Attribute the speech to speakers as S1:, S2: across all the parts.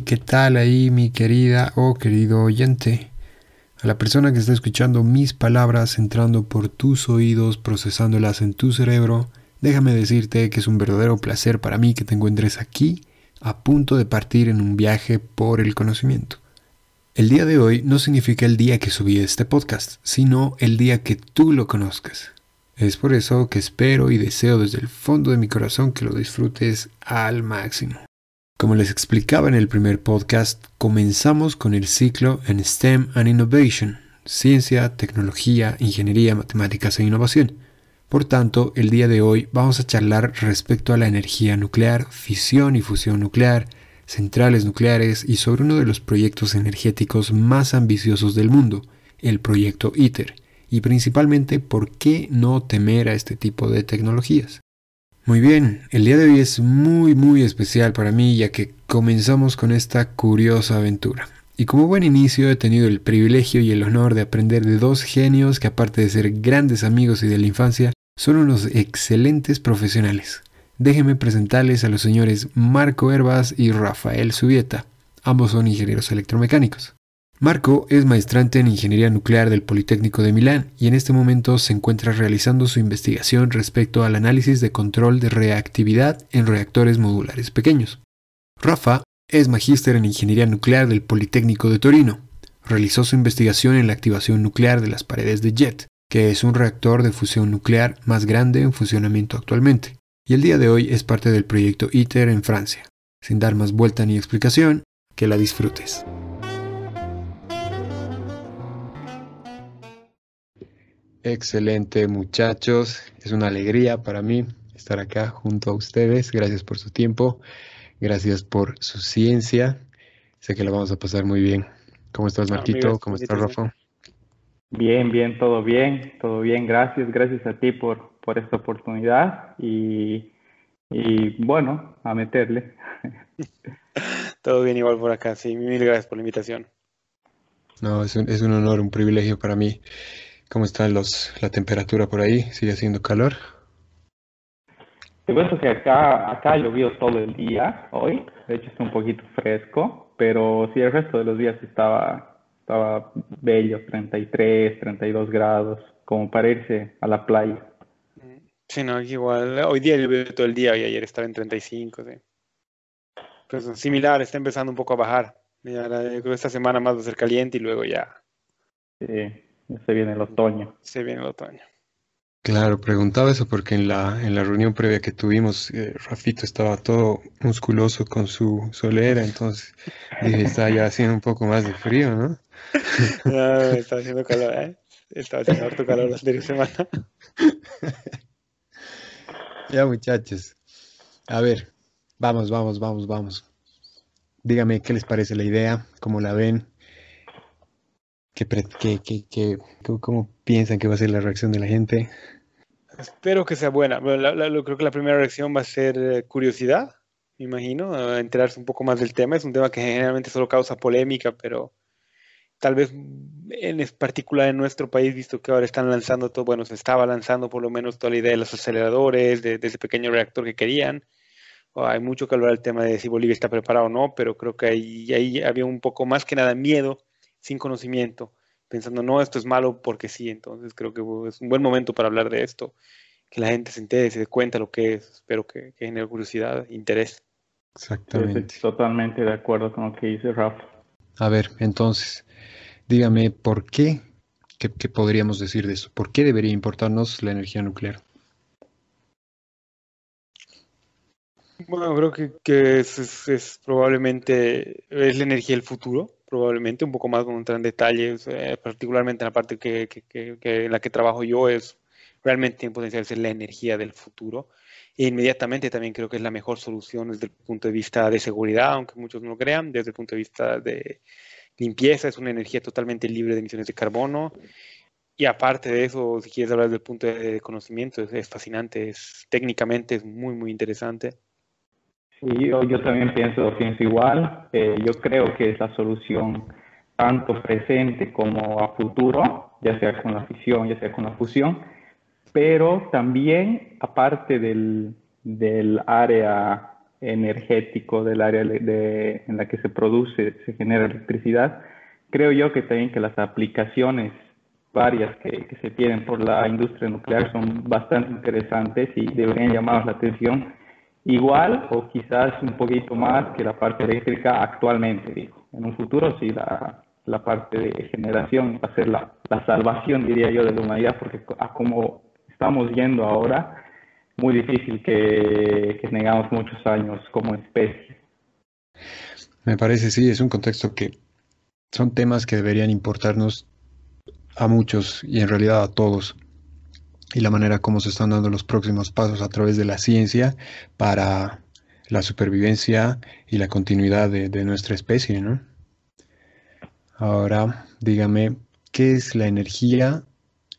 S1: ¿qué tal ahí mi querida o querido oyente? A la persona que está escuchando mis palabras entrando por tus oídos, procesándolas en tu cerebro, déjame decirte que es un verdadero placer para mí que te encuentres aquí, a punto de partir en un viaje por el conocimiento. El día de hoy no significa el día que subí este podcast, sino el día que tú lo conozcas. Es por eso que espero y deseo desde el fondo de mi corazón que lo disfrutes al máximo. Como les explicaba en el primer podcast, comenzamos con el ciclo en STEM and Innovation, ciencia, tecnología, ingeniería, matemáticas e innovación. Por tanto, el día de hoy vamos a charlar respecto a la energía nuclear, fisión y fusión nuclear, centrales nucleares y sobre uno de los proyectos energéticos más ambiciosos del mundo, el proyecto ITER y principalmente por qué no temer a este tipo de tecnologías. Muy bien, el día de hoy es muy muy especial para mí ya que comenzamos con esta curiosa aventura. Y como buen inicio he tenido el privilegio y el honor de aprender de dos genios que aparte de ser grandes amigos y de la infancia, son unos excelentes profesionales. Déjenme presentarles a los señores Marco Herbas y Rafael Subieta. Ambos son ingenieros electromecánicos. Marco es maestrante en Ingeniería Nuclear del Politécnico de Milán y en este momento se encuentra realizando su investigación respecto al análisis de control de reactividad en reactores modulares pequeños. Rafa es magíster en Ingeniería Nuclear del Politécnico de Torino. Realizó su investigación en la activación nuclear de las paredes de JET, que es un reactor de fusión nuclear más grande en funcionamiento actualmente, y el día de hoy es parte del proyecto ITER en Francia. Sin dar más vuelta ni explicación, que la disfrutes. Excelente muchachos, es una alegría para mí estar acá junto a ustedes. Gracias por su tiempo, gracias por su ciencia. Sé que lo vamos a pasar muy bien. ¿Cómo estás Marquito? ¿Cómo estás Rafa?
S2: Bien, bien, todo bien, todo bien. Gracias, gracias a ti por, por esta oportunidad y, y bueno, a meterle.
S3: todo bien igual por acá, sí. Mil gracias por la invitación.
S1: No, es un, es un honor, un privilegio para mí. ¿Cómo está los, la temperatura por ahí? ¿Sigue haciendo calor?
S2: Te cuento que acá, acá llovió todo el día hoy, de hecho está un poquito fresco, pero sí el resto de los días estaba, estaba bello, 33, 32 grados, como para irse a la playa.
S3: Sí, no, igual, hoy día llovió todo el día y ayer estaba en 35, sí. Pues similar, está empezando un poco a bajar. Ya, esta semana más va a ser caliente y luego ya.
S2: Sí. Se viene el otoño.
S3: Se viene el otoño.
S1: Claro, preguntaba eso porque en la, en la reunión previa que tuvimos, eh, Rafito estaba todo musculoso con su solera, entonces dije, está ya haciendo un poco más de frío, ¿no?
S3: No, está haciendo calor, ¿eh? Está haciendo harto calor la anterior semana.
S1: ya, muchachos. A ver, vamos, vamos, vamos, vamos. Dígame qué les parece la idea, cómo la ven, ¿Qué, cómo piensan que va a ser la reacción de la gente?
S3: Espero que sea buena. creo que la primera reacción va a ser eh, curiosidad, me imagino, enterarse un poco más del tema. Es un tema que generalmente solo causa polémica, pero tal vez en particular en nuestro país, visto que ahora están lanzando todo, bueno, se estaba lanzando por lo menos toda la idea de los aceleradores, de, ese pequeño reactor que querían. hay mucho que hablar del tema de si Bolivia está preparado o no, pero creo que ahí, ahí había un poco más que nada miedo sin conocimiento, pensando, no, esto es malo porque sí. Entonces creo que es un buen momento para hablar de esto, que la gente se entere, se dé cuenta lo que es. Espero que, genere curiosidad, interés.
S2: Exactamente. Estoy totalmente de acuerdo con lo que dice Rafa.
S1: A ver, entonces, dígame, ¿por qué? ¿Qué, podríamos decir de eso? ¿Por qué debería importarnos la energía nuclear?
S3: Bueno, creo que, que es, es, probablemente es la energía del futuro probablemente un poco más con entrar en detalles, eh, particularmente en la parte que, en la que trabajo yo es realmente tiene potencial ser la energía del futuro. E inmediatamente también creo que es la mejor solución desde el punto de vista de seguridad, aunque muchos no lo crean, desde el punto de vista de limpieza, es una energía totalmente libre de emisiones de carbono. Y aparte de eso, si quieres hablar desde el punto de conocimiento, es, es fascinante, es, técnicamente es muy, muy interesante.
S2: Sí, yo, yo también pienso, pienso igual. Eh, yo creo que es la solución tanto presente como a futuro, ya sea con la fisión, ya sea con la fusión, pero también aparte del, del área energético del área de, en la que se produce, se genera electricidad, creo yo que también que las aplicaciones varias que, se tienen por la industria nuclear son bastante interesantes y deberían llamar la atención igual o quizás un poquito más que la parte eléctrica actualmente, digo. En un futuro sí la, parte de generación va a ser la, salvación, diría yo, de la humanidad, porque a como estamos yendo ahora, muy difícil que, que negamos muchos años como especie.
S1: Me parece, sí, es un contexto que son temas que deberían importarnos a muchos y en realidad a todos. Y la manera como se están dando los próximos pasos a través de la ciencia para la supervivencia y la continuidad de, de nuestra especie, ¿no? Ahora, dígame, ¿qué es la energía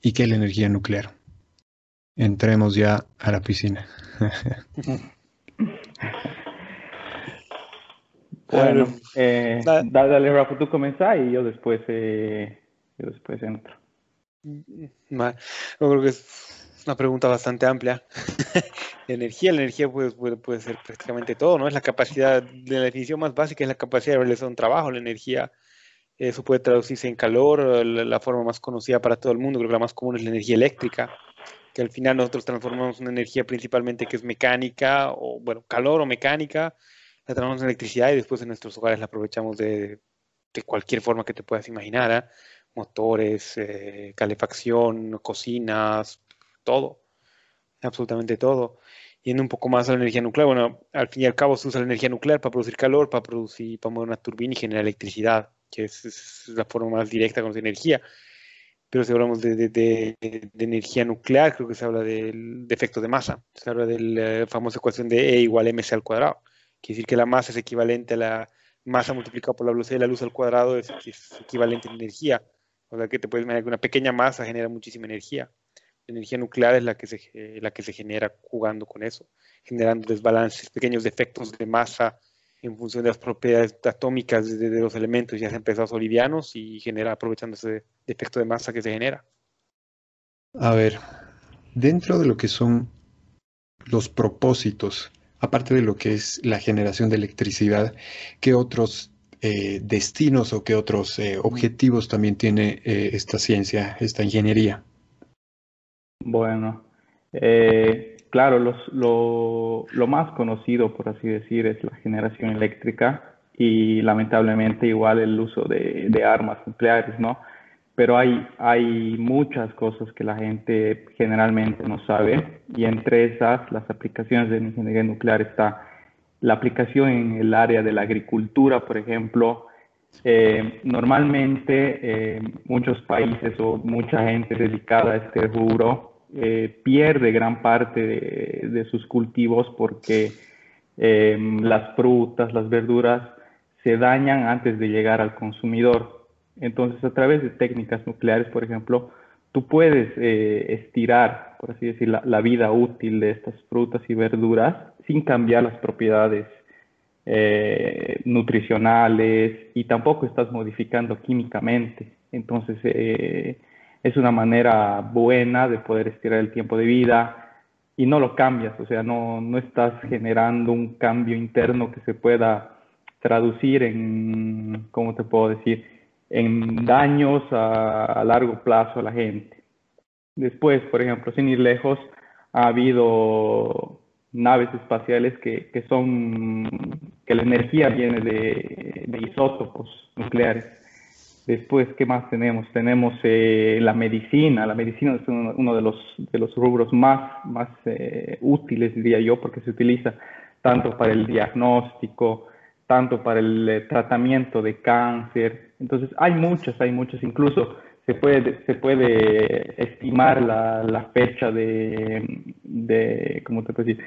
S1: y qué es la energía nuclear? Entremos ya a la piscina.
S2: bueno, eh, dale, Rafa, tú comenzás y yo después, eh, yo después entro.
S3: Yo creo que es una pregunta bastante amplia. la energía, la energía puede, puede, ser prácticamente todo, ¿no? Es la capacidad, de la definición más básica es la capacidad de realizar un trabajo. La energía, eso puede traducirse en calor, la, forma más conocida para todo el mundo, creo que la más común es la energía eléctrica, que al final nosotros transformamos una energía principalmente que es mecánica, o bueno, calor o mecánica, la transformamos en electricidad y después en nuestros hogares la aprovechamos de, de cualquier forma que te puedas imaginar. ¿eh? Motores, eh, calefacción, cocinas, todo, absolutamente todo. Yendo un poco más a la energía nuclear, bueno, al fin y al cabo se usa la energía nuclear para producir calor, para producir, para mover una turbina y generar electricidad, que es, la forma más directa con energía. Pero si hablamos de, energía nuclear, creo que se habla del efecto de masa. Se habla de la famosa ecuación de E igual mc al cuadrado. Quiere decir que la masa es equivalente a la masa multiplicada por la velocidad de la luz al cuadrado, es, es equivalente a energía. O sea que te puedes imaginar que una pequeña masa genera muchísima energía. La energía nuclear es la que se, la que se genera jugando con eso, generando desbalances, pequeños defectos de masa en función de las propiedades atómicas de, los elementos, ya sean pesados o livianos, y genera aprovechando ese defecto de masa que se genera.
S1: A ver, dentro de lo que son los propósitos, aparte de lo que es la generación de electricidad, ¿qué otros eh, destinos o qué otros eh, objetivos también tiene eh, esta ciencia, esta ingeniería?
S2: Bueno, claro, lo, más conocido, por así decir, es la generación eléctrica y lamentablemente igual el uso de, armas nucleares, ¿no? Pero hay, hay muchas cosas que la gente generalmente no sabe y entre esas las aplicaciones de ingeniería nuclear está la aplicación en el área de la agricultura, por ejemplo, eh, normalmente eh, muchos países o mucha gente dedicada a este rubro eh, pierde gran parte de, sus cultivos porque las frutas, las verduras se dañan antes de llegar al consumidor. Entonces, a través de técnicas nucleares, por ejemplo, tú puedes estirar, por así decir, la vida útil de estas frutas y verduras sin cambiar las propiedades eh, nutricionales y tampoco estás modificando químicamente. Entonces, eh, es una manera buena de poder estirar el tiempo de vida y no lo cambias, o sea, no, no estás generando un cambio interno que se pueda traducir en, ¿cómo te puedo decir?, en daños a largo plazo a la gente. Después, por ejemplo, sin ir lejos, ha habido naves espaciales que, que son, que la energía viene de, de, isótopos nucleares. Después, ¿qué más tenemos? Tenemos eh, la medicina. La medicina es uno, de, los, de los rubros más, más eh, útiles, diría yo, porque se utiliza tanto para el diagnóstico, tanto para el eh, tratamiento de cáncer. Entonces, hay muchas, hay muchas. Incluso se puede, se puede estimar la, la fecha de, de, ¿cómo te puedo decir?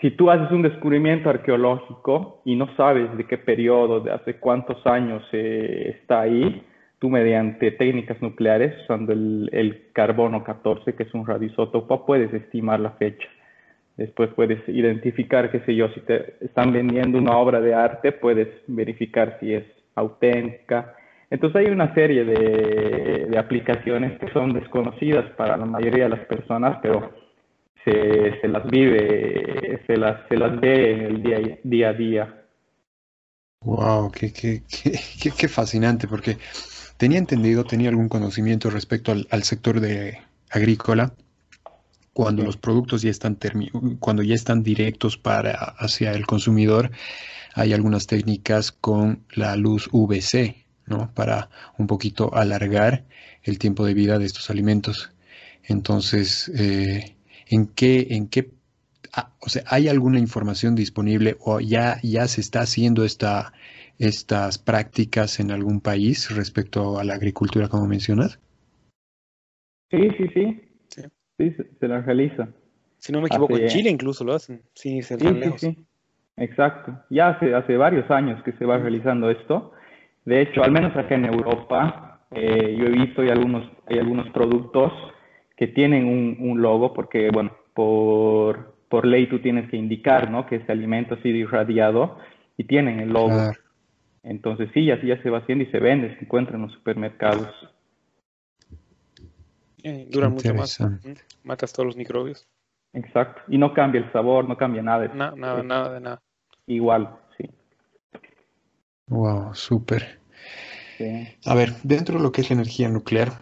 S2: Si tú haces un descubrimiento arqueológico y no sabes de qué periodo, de hace cuántos años eh, está ahí, tú mediante técnicas nucleares, usando el, el, carbono 14, que es un radioisótopo, puedes estimar la fecha. Después puedes identificar, qué sé yo, si te están vendiendo una obra de arte, puedes verificar si es auténtica entonces hay una serie de, aplicaciones que son desconocidas para la mayoría de las personas, pero se, se, las vive, se las, se las ve en el día, día a día.
S1: Wow, qué, qué, qué, qué, fascinante, porque tenía entendido, tenía algún conocimiento respecto al, al sector de agrícola, cuando los productos ya están cuando ya están directos para hacia el consumidor, hay algunas técnicas con la luz VC, ¿no? Para un poquito alargar el tiempo de vida de estos alimentos. Entonces, eh, ¿en qué, en qué, ah, o sea, hay alguna información disponible o ya, ya se está haciendo esta, estas prácticas en algún país respecto a la agricultura, como mencionas?
S2: Sí, sí, sí. Sí, se, la realiza.
S3: Si no me equivoco, en Chile incluso lo hacen, sí, sí, sí,
S2: Exacto. Ya hace, hace varios años que se va realizando esto. De hecho, al menos acá en Europa, eh, yo he visto hay algunos, hay algunos productos que tienen un, un logo, porque, bueno, por, por ley tú tienes que indicar, ¿no? Que ese alimento ha sido irradiado y tienen el logo. Entonces sí, así ya se va haciendo y se vende, se encuentra en los supermercados.
S3: Eh, dura mucho más. Matas todos los microbios.
S2: Exacto. Y no cambia el sabor, no cambia nada.
S3: nada, nada de nada.
S2: Igual.
S1: Wow, súper. A ver, dentro de lo que es la energía nuclear,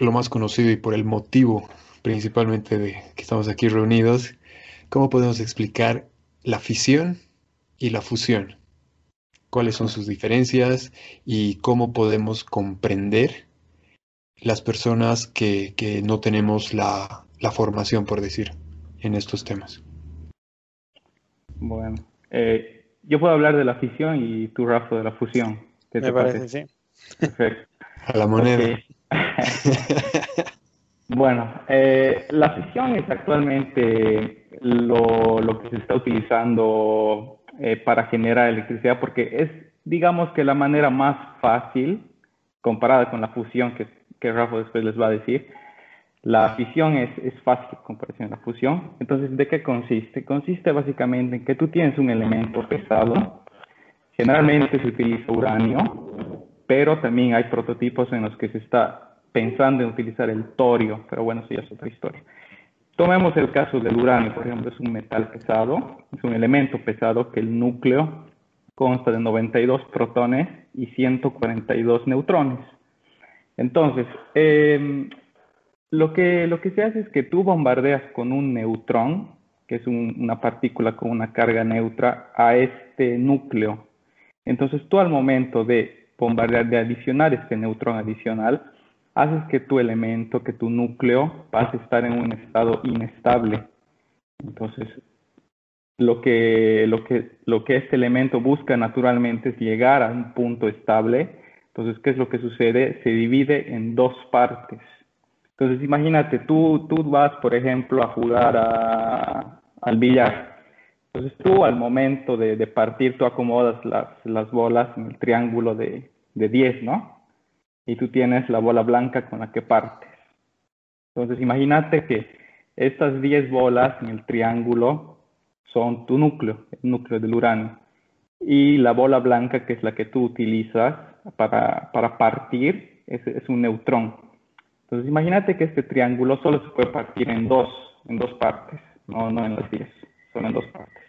S1: lo más conocido y por el motivo principalmente de que estamos aquí reunidos, ¿cómo podemos explicar la fisión y la fusión? ¿Cuáles son sus diferencias y cómo podemos comprender las personas que, que no tenemos la, la, formación, por decir, en estos temas?
S2: Bueno, eh, yo puedo hablar de la fisión y tú, Rafa, de la fusión.
S3: Me parece, sí.
S2: Perfecto.
S1: A la moneda.
S2: bueno, eh, la fisión es actualmente lo, lo, que se está utilizando eh, para generar electricidad porque es, digamos que la manera más fácil comparada con la fusión que que Rafa después les va a decir. La fisión es, es fácil en comparación a la fusión. Entonces, ¿de qué consiste? Consiste básicamente en que tú tienes un elemento pesado. Generalmente se utiliza uranio, pero también hay prototipos en los que se está pensando en utilizar el torio, pero bueno, eso ya es otra historia. Tomemos el caso del uranio, por ejemplo, es un metal pesado, es un elemento pesado que el núcleo consta de 92 protones y 142 neutrones. Entonces, em, lo, que, lo que se hace es que tú bombardeas con un neutrón, que es una partícula con una carga neutra, a este núcleo. Entonces, tú al momento de bombardear, de adicionar este neutrón adicional, haces que tu elemento, que tu núcleo pase a estar en un estado inestable. Entonces, lo que, lo que, lo que este elemento busca naturalmente es llegar a un punto estable entonces, ¿qué es lo que sucede? Se divide en dos partes. Entonces, imagínate, tú, tú vas, por ejemplo, a jugar al billar. Entonces, tú al momento de, partir, tú acomodas las, las, bolas en el triángulo de, de 10, ¿no? Y tú tienes la bola blanca con la que partes. Entonces, imagínate que estas 10 bolas en el triángulo son tu núcleo, el núcleo del uranio. Y la bola blanca, que es la que tú utilizas, para, para partir es, es, un neutrón. Entonces imagínate que este triángulo solo se puede partir en dos, en dos partes, no, no en las 10, solo en dos partes.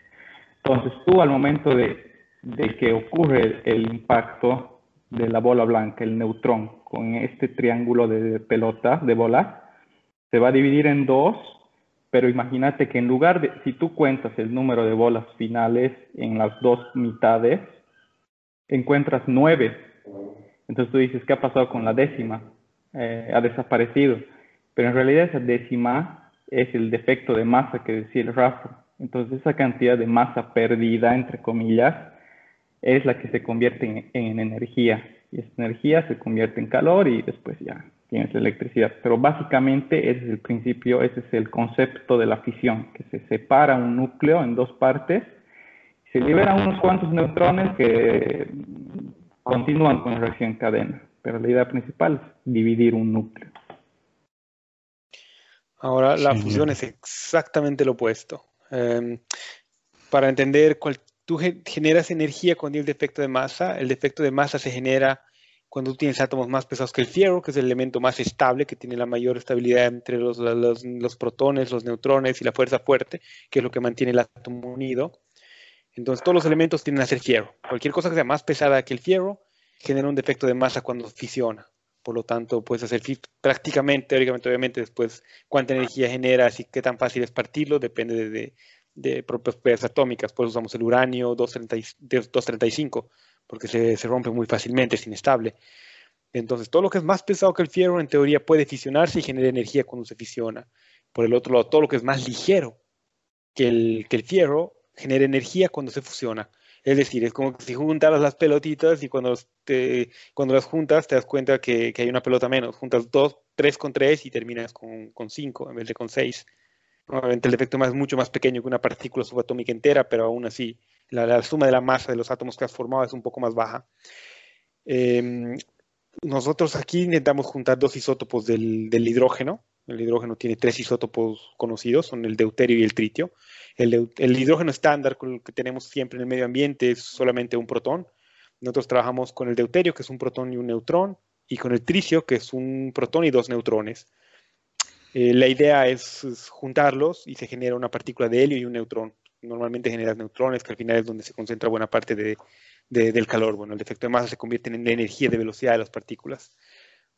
S2: Entonces tú al momento de, de que ocurre el impacto de la bola blanca, el neutrón, con este triángulo de pelota, de bola, se va a dividir en dos, pero imagínate que en lugar de, si tú cuentas el número de bolas finales en las dos mitades, encuentras nueve entonces tú dices, ¿qué ha pasado con la décima? Eh, ha desaparecido. Pero en realidad esa décima es el defecto de masa que decía el Rafa. Entonces esa cantidad de masa perdida, entre comillas, es la que se convierte en, energía. Y esa energía se convierte en calor y después ya tienes la electricidad. Pero básicamente ese es el principio, ese es el concepto de la fisión, que se separa un núcleo en dos partes, se liberan unos cuantos neutrones que continúan con la reacción en cadena, pero la idea principal es dividir un núcleo.
S3: Ahora, la fusión es exactamente lo opuesto. Em, para entender, cuál, tú generas energía cuando hay el defecto de masa. El defecto de masa se genera cuando tú tienes átomos más pesados que el fierro, que es el elemento más estable, que tiene la mayor estabilidad entre los, los, protones, los neutrones y la fuerza fuerte, que es lo que mantiene el átomo unido. Entonces todos los elementos tienden a ser fierro. Cualquier cosa que sea más pesada que el fierro genera un defecto de masa cuando fisiona. Por lo tanto, puedes hacer prácticamente, teóricamente, obviamente, después cuánta energía genera, y qué tan fácil es partirlo, depende de, de, propiedades atómicas. Por eso usamos el uranio 235 porque se, se, rompe muy fácilmente, es inestable. Entonces, todo lo que es más pesado que el fierro, en teoría, puede fisionarse y genera energía cuando se fisiona. Por el otro lado, todo lo que es más ligero que el, que el fierro, genera energía cuando se fusiona. Es decir, es como si juntaras las pelotitas y cuando, te, cuando las juntas te das cuenta que, que, hay una pelota menos. Juntas dos, tres con tres y terminas con, con cinco en vez de con seis. Obviamente el efecto es mucho más pequeño que una partícula subatómica entera, pero aún así la, suma de la masa de los átomos que has formado es un poco más baja. Em, nosotros aquí intentamos juntar dos isótopos del, hidrógeno. El hidrógeno tiene tres isótopos conocidos, son el deuterio y el tritio. El, hidrógeno estándar con el que tenemos siempre en el medio ambiente es solamente un protón. Nosotros trabajamos con el deuterio, que es un protón y un neutrón, y con el tricio, que es un protón y dos neutrones. Eh, la idea es, juntarlos y se genera una partícula de helio y un neutrón. Normalmente generas neutrones, que al final es donde se concentra buena parte de, del calor. Bueno, el efecto de masa se convierte en la energía de velocidad de las partículas.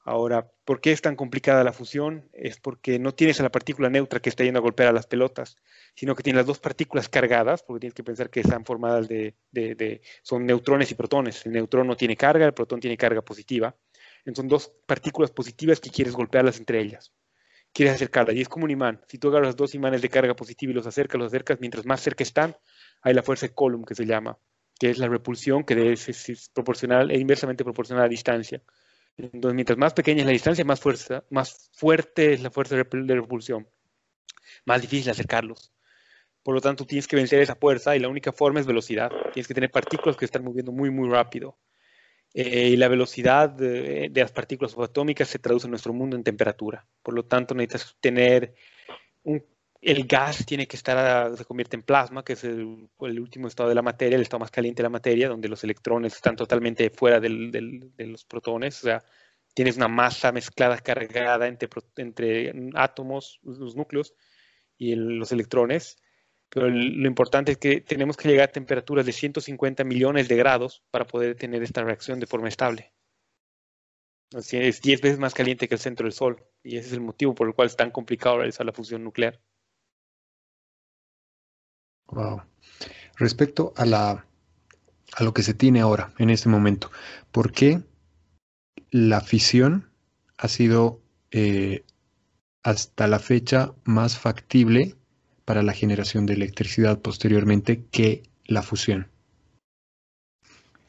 S3: Ahora, ¿por qué es tan complicada la fusión? Es porque no tienes a la partícula neutra que está yendo a golpear a las pelotas, sino que tienes las dos partículas cargadas, porque tienes que pensar que están formadas de, de son neutrones y protones. El neutrón no tiene carga, el protón tiene carga positiva. Entonces, son dos partículas positivas que quieres golpearlas entre ellas quieres acercarla. Y es como un imán. Si tú agarras dos imanes de carga positiva y los acercas, los acercas, mientras más cerca están, hay la fuerza de Coulomb que se llama, que es la repulsión que es, proporcional e inversamente proporcional a la distancia. Entonces, mientras más pequeña es la distancia, más fuerza, más fuerte es la fuerza de repulsión. Más difícil acercarlos. Por lo tanto, tienes que vencer esa fuerza y la única forma es velocidad. Tienes que tener partículas que están moviendo muy, muy rápido. Eh, y la velocidad de, las partículas subatómicas se traduce en nuestro mundo en temperatura. Por lo tanto, necesitas tener un, el gas tiene que estar, se convierte en plasma, que es el, último estado de la materia, el estado más caliente de la materia, donde los electrones están totalmente fuera de los protones. O sea, tienes una masa mezclada, cargada entre, entre átomos, los núcleos y los electrones pero lo importante es que tenemos que llegar a temperaturas de 150 millones de grados para poder tener esta reacción de forma estable. es 10 veces más caliente que el centro del Sol y ese es el motivo por el cual es tan complicado realizar la fusión nuclear.
S1: Wow. Respecto a la a lo que se tiene ahora en este momento, ¿por qué la fisión ha sido eh, hasta la fecha más factible para la generación de electricidad posteriormente que la fusión.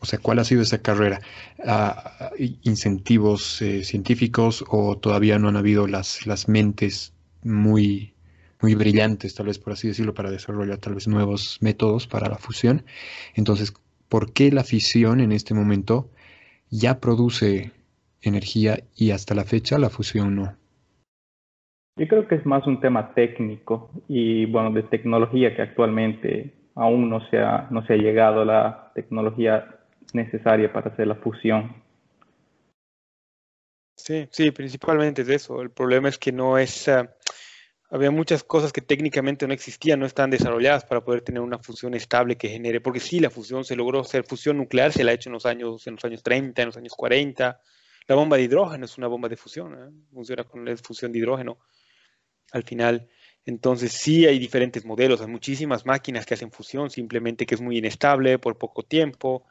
S1: O sea, ¿cuál ha sido esa carrera? Ah, ¿Incentivos eh, científicos o todavía no han habido las, las mentes muy, muy brillantes, tal vez por así decirlo, para desarrollar tal vez nuevos métodos para la fusión? Entonces, ¿por qué la fisión en este momento ya produce energía y hasta la fecha la fusión no?
S2: Yo creo que es más un tema técnico y bueno, de tecnología que actualmente aún no se ha, no se ha llegado a la tecnología necesaria para hacer la fusión.
S3: Sí, sí, principalmente es eso. El problema es que no es... Ah, había muchas cosas que técnicamente no existían, no están desarrolladas para poder tener una fusión estable que genere, porque sí, la fusión se logró hacer fusión nuclear, se la ha hecho en los años, en los años 30, en los años 40. La bomba de hidrógeno es una bomba de fusión, ¿eh? funciona con la fusión de hidrógeno al final. Entonces sí hay diferentes modelos, hay muchísimas máquinas que hacen fusión, simplemente que es muy inestable por poco tiempo.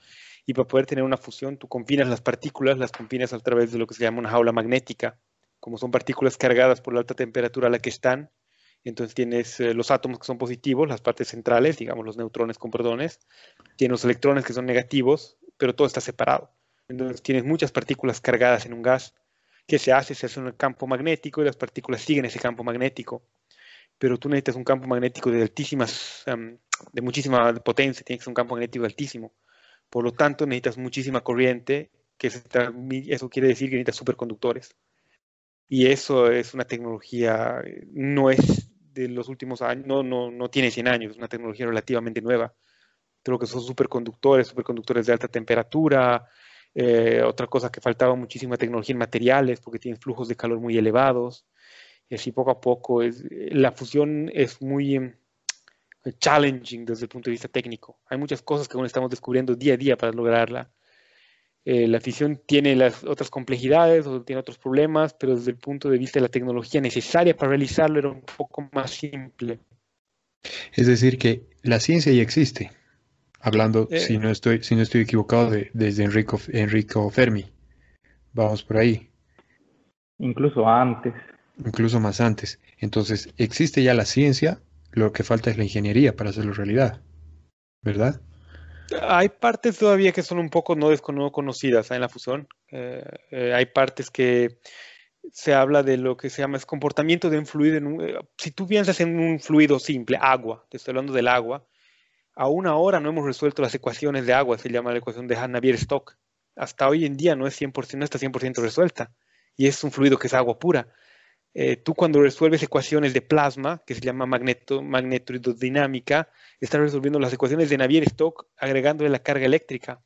S3: Y para poder tener una fusión, tú combinas las partículas, las combinas a través de lo que se llama una jaula magnética. Como son partículas cargadas por la alta temperatura a la que están, entonces tienes eh, los átomos que son positivos, las partes centrales, digamos los neutrones con protones, tienes los electrones que son negativos, pero todo está separado. Entonces tienes muchas partículas cargadas en un gas ¿Qué se hace? Se hace un campo magnético y las partículas siguen ese campo magnético. Pero tú necesitas un campo magnético de altísimas, de muchísima potencia, tienes que ser un campo magnético altísimo. Por lo tanto, necesitas muchísima corriente, que eso quiere decir que necesitas superconductores. Y eso es una tecnología, no es de los últimos años, no, no, no tiene 100 años, es una tecnología relativamente nueva. Creo que son superconductores, superconductores de alta temperatura, Eh, otra cosa que faltaba muchísima tecnología en materiales porque tienen flujos de calor muy elevados. Y así poco a poco es, la fusión es muy em, challenging desde el punto de vista técnico. Hay muchas cosas que aún estamos descubriendo día a día para lograrla. Eh, la fisión tiene las otras complejidades o tiene otros problemas, pero desde el punto de vista de la tecnología necesaria para realizarlo era un poco más simple.
S1: Es decir, que la ciencia ya existe. Hablando, eh, si, no estoy, si no estoy equivocado, de, desde Enrico, Enrico Fermi. Vamos por ahí.
S2: Incluso antes.
S1: Incluso más antes. Entonces, existe ya la ciencia, lo que falta es la ingeniería para hacerlo realidad. ¿Verdad?
S3: Hay partes todavía que son un poco no, conocidas en la fusión. Eh, eh, hay partes que se habla de lo que se llama es comportamiento de un fluido. Eh, si tú piensas en un fluido simple, agua, te estoy hablando del agua, aún ahora no hemos resuelto las ecuaciones de agua, se llama la ecuación de Navier-Stokes. Hasta hoy en día no, es 100%, no está 100% resuelta y es un fluido que es agua pura. Eh, tú cuando resuelves ecuaciones de plasma, que se llama magneto, magnetohidrodinámica, estás resolviendo las ecuaciones de Navier-Stokes agregándole la carga eléctrica.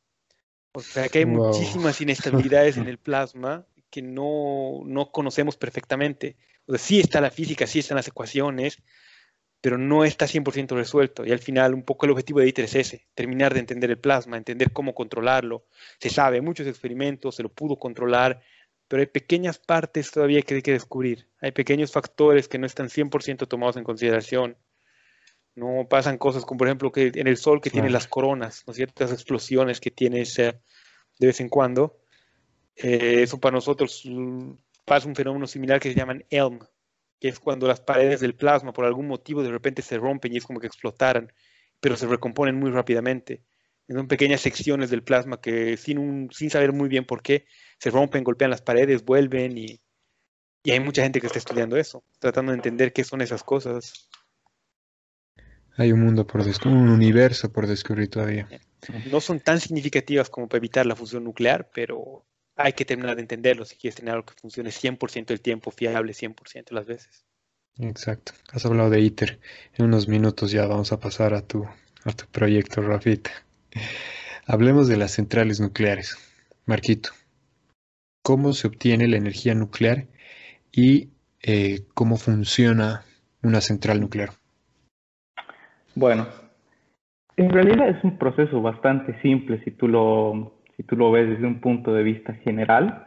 S3: O sea que hay muchísimas inestabilidades en el plasma que no, no, conocemos perfectamente. O sea, sí está la física, sí están las ecuaciones, pero no está 100% resuelto. Y al final un poco el objetivo de ITER es ese, terminar de entender el plasma, entender cómo controlarlo. Se sabe, muchos experimentos se lo pudo controlar, pero hay pequeñas partes todavía que hay que descubrir. Hay pequeños factores que no están 100% tomados en consideración. No pasan cosas como, por ejemplo, que en el Sol que tiene las coronas, ¿no? ciertas explosiones que tiene de vez en cuando. Eh, eso para nosotros mm, pasa un fenómeno similar que se llaman ELM, que es cuando las paredes del plasma por algún motivo de repente se rompen y es como que explotaran, pero se recomponen muy rápidamente. Son pequeñas secciones del plasma que sin, un, sin saber muy bien por qué se rompen, golpean las paredes, vuelven y, hay mucha gente que está estudiando eso, tratando de entender qué son esas cosas.
S1: Hay un mundo por descubrir, un universo por descubrir todavía.
S3: No son tan significativas como para evitar la fusión nuclear, pero hay que terminar de entenderlo si quieres tener algo que funcione 100% del tiempo, fiable 100% de las veces.
S1: Exacto. Has hablado de ITER. En unos minutos ya vamos a pasar a tu, a tu proyecto, Rafita. Hablemos de las centrales nucleares. Marquito, cómo se obtiene la energía nuclear y eh, cómo funciona una central nuclear.
S2: Bueno, en realidad es un proceso bastante simple si tú lo, si tú lo ves desde un punto de vista general.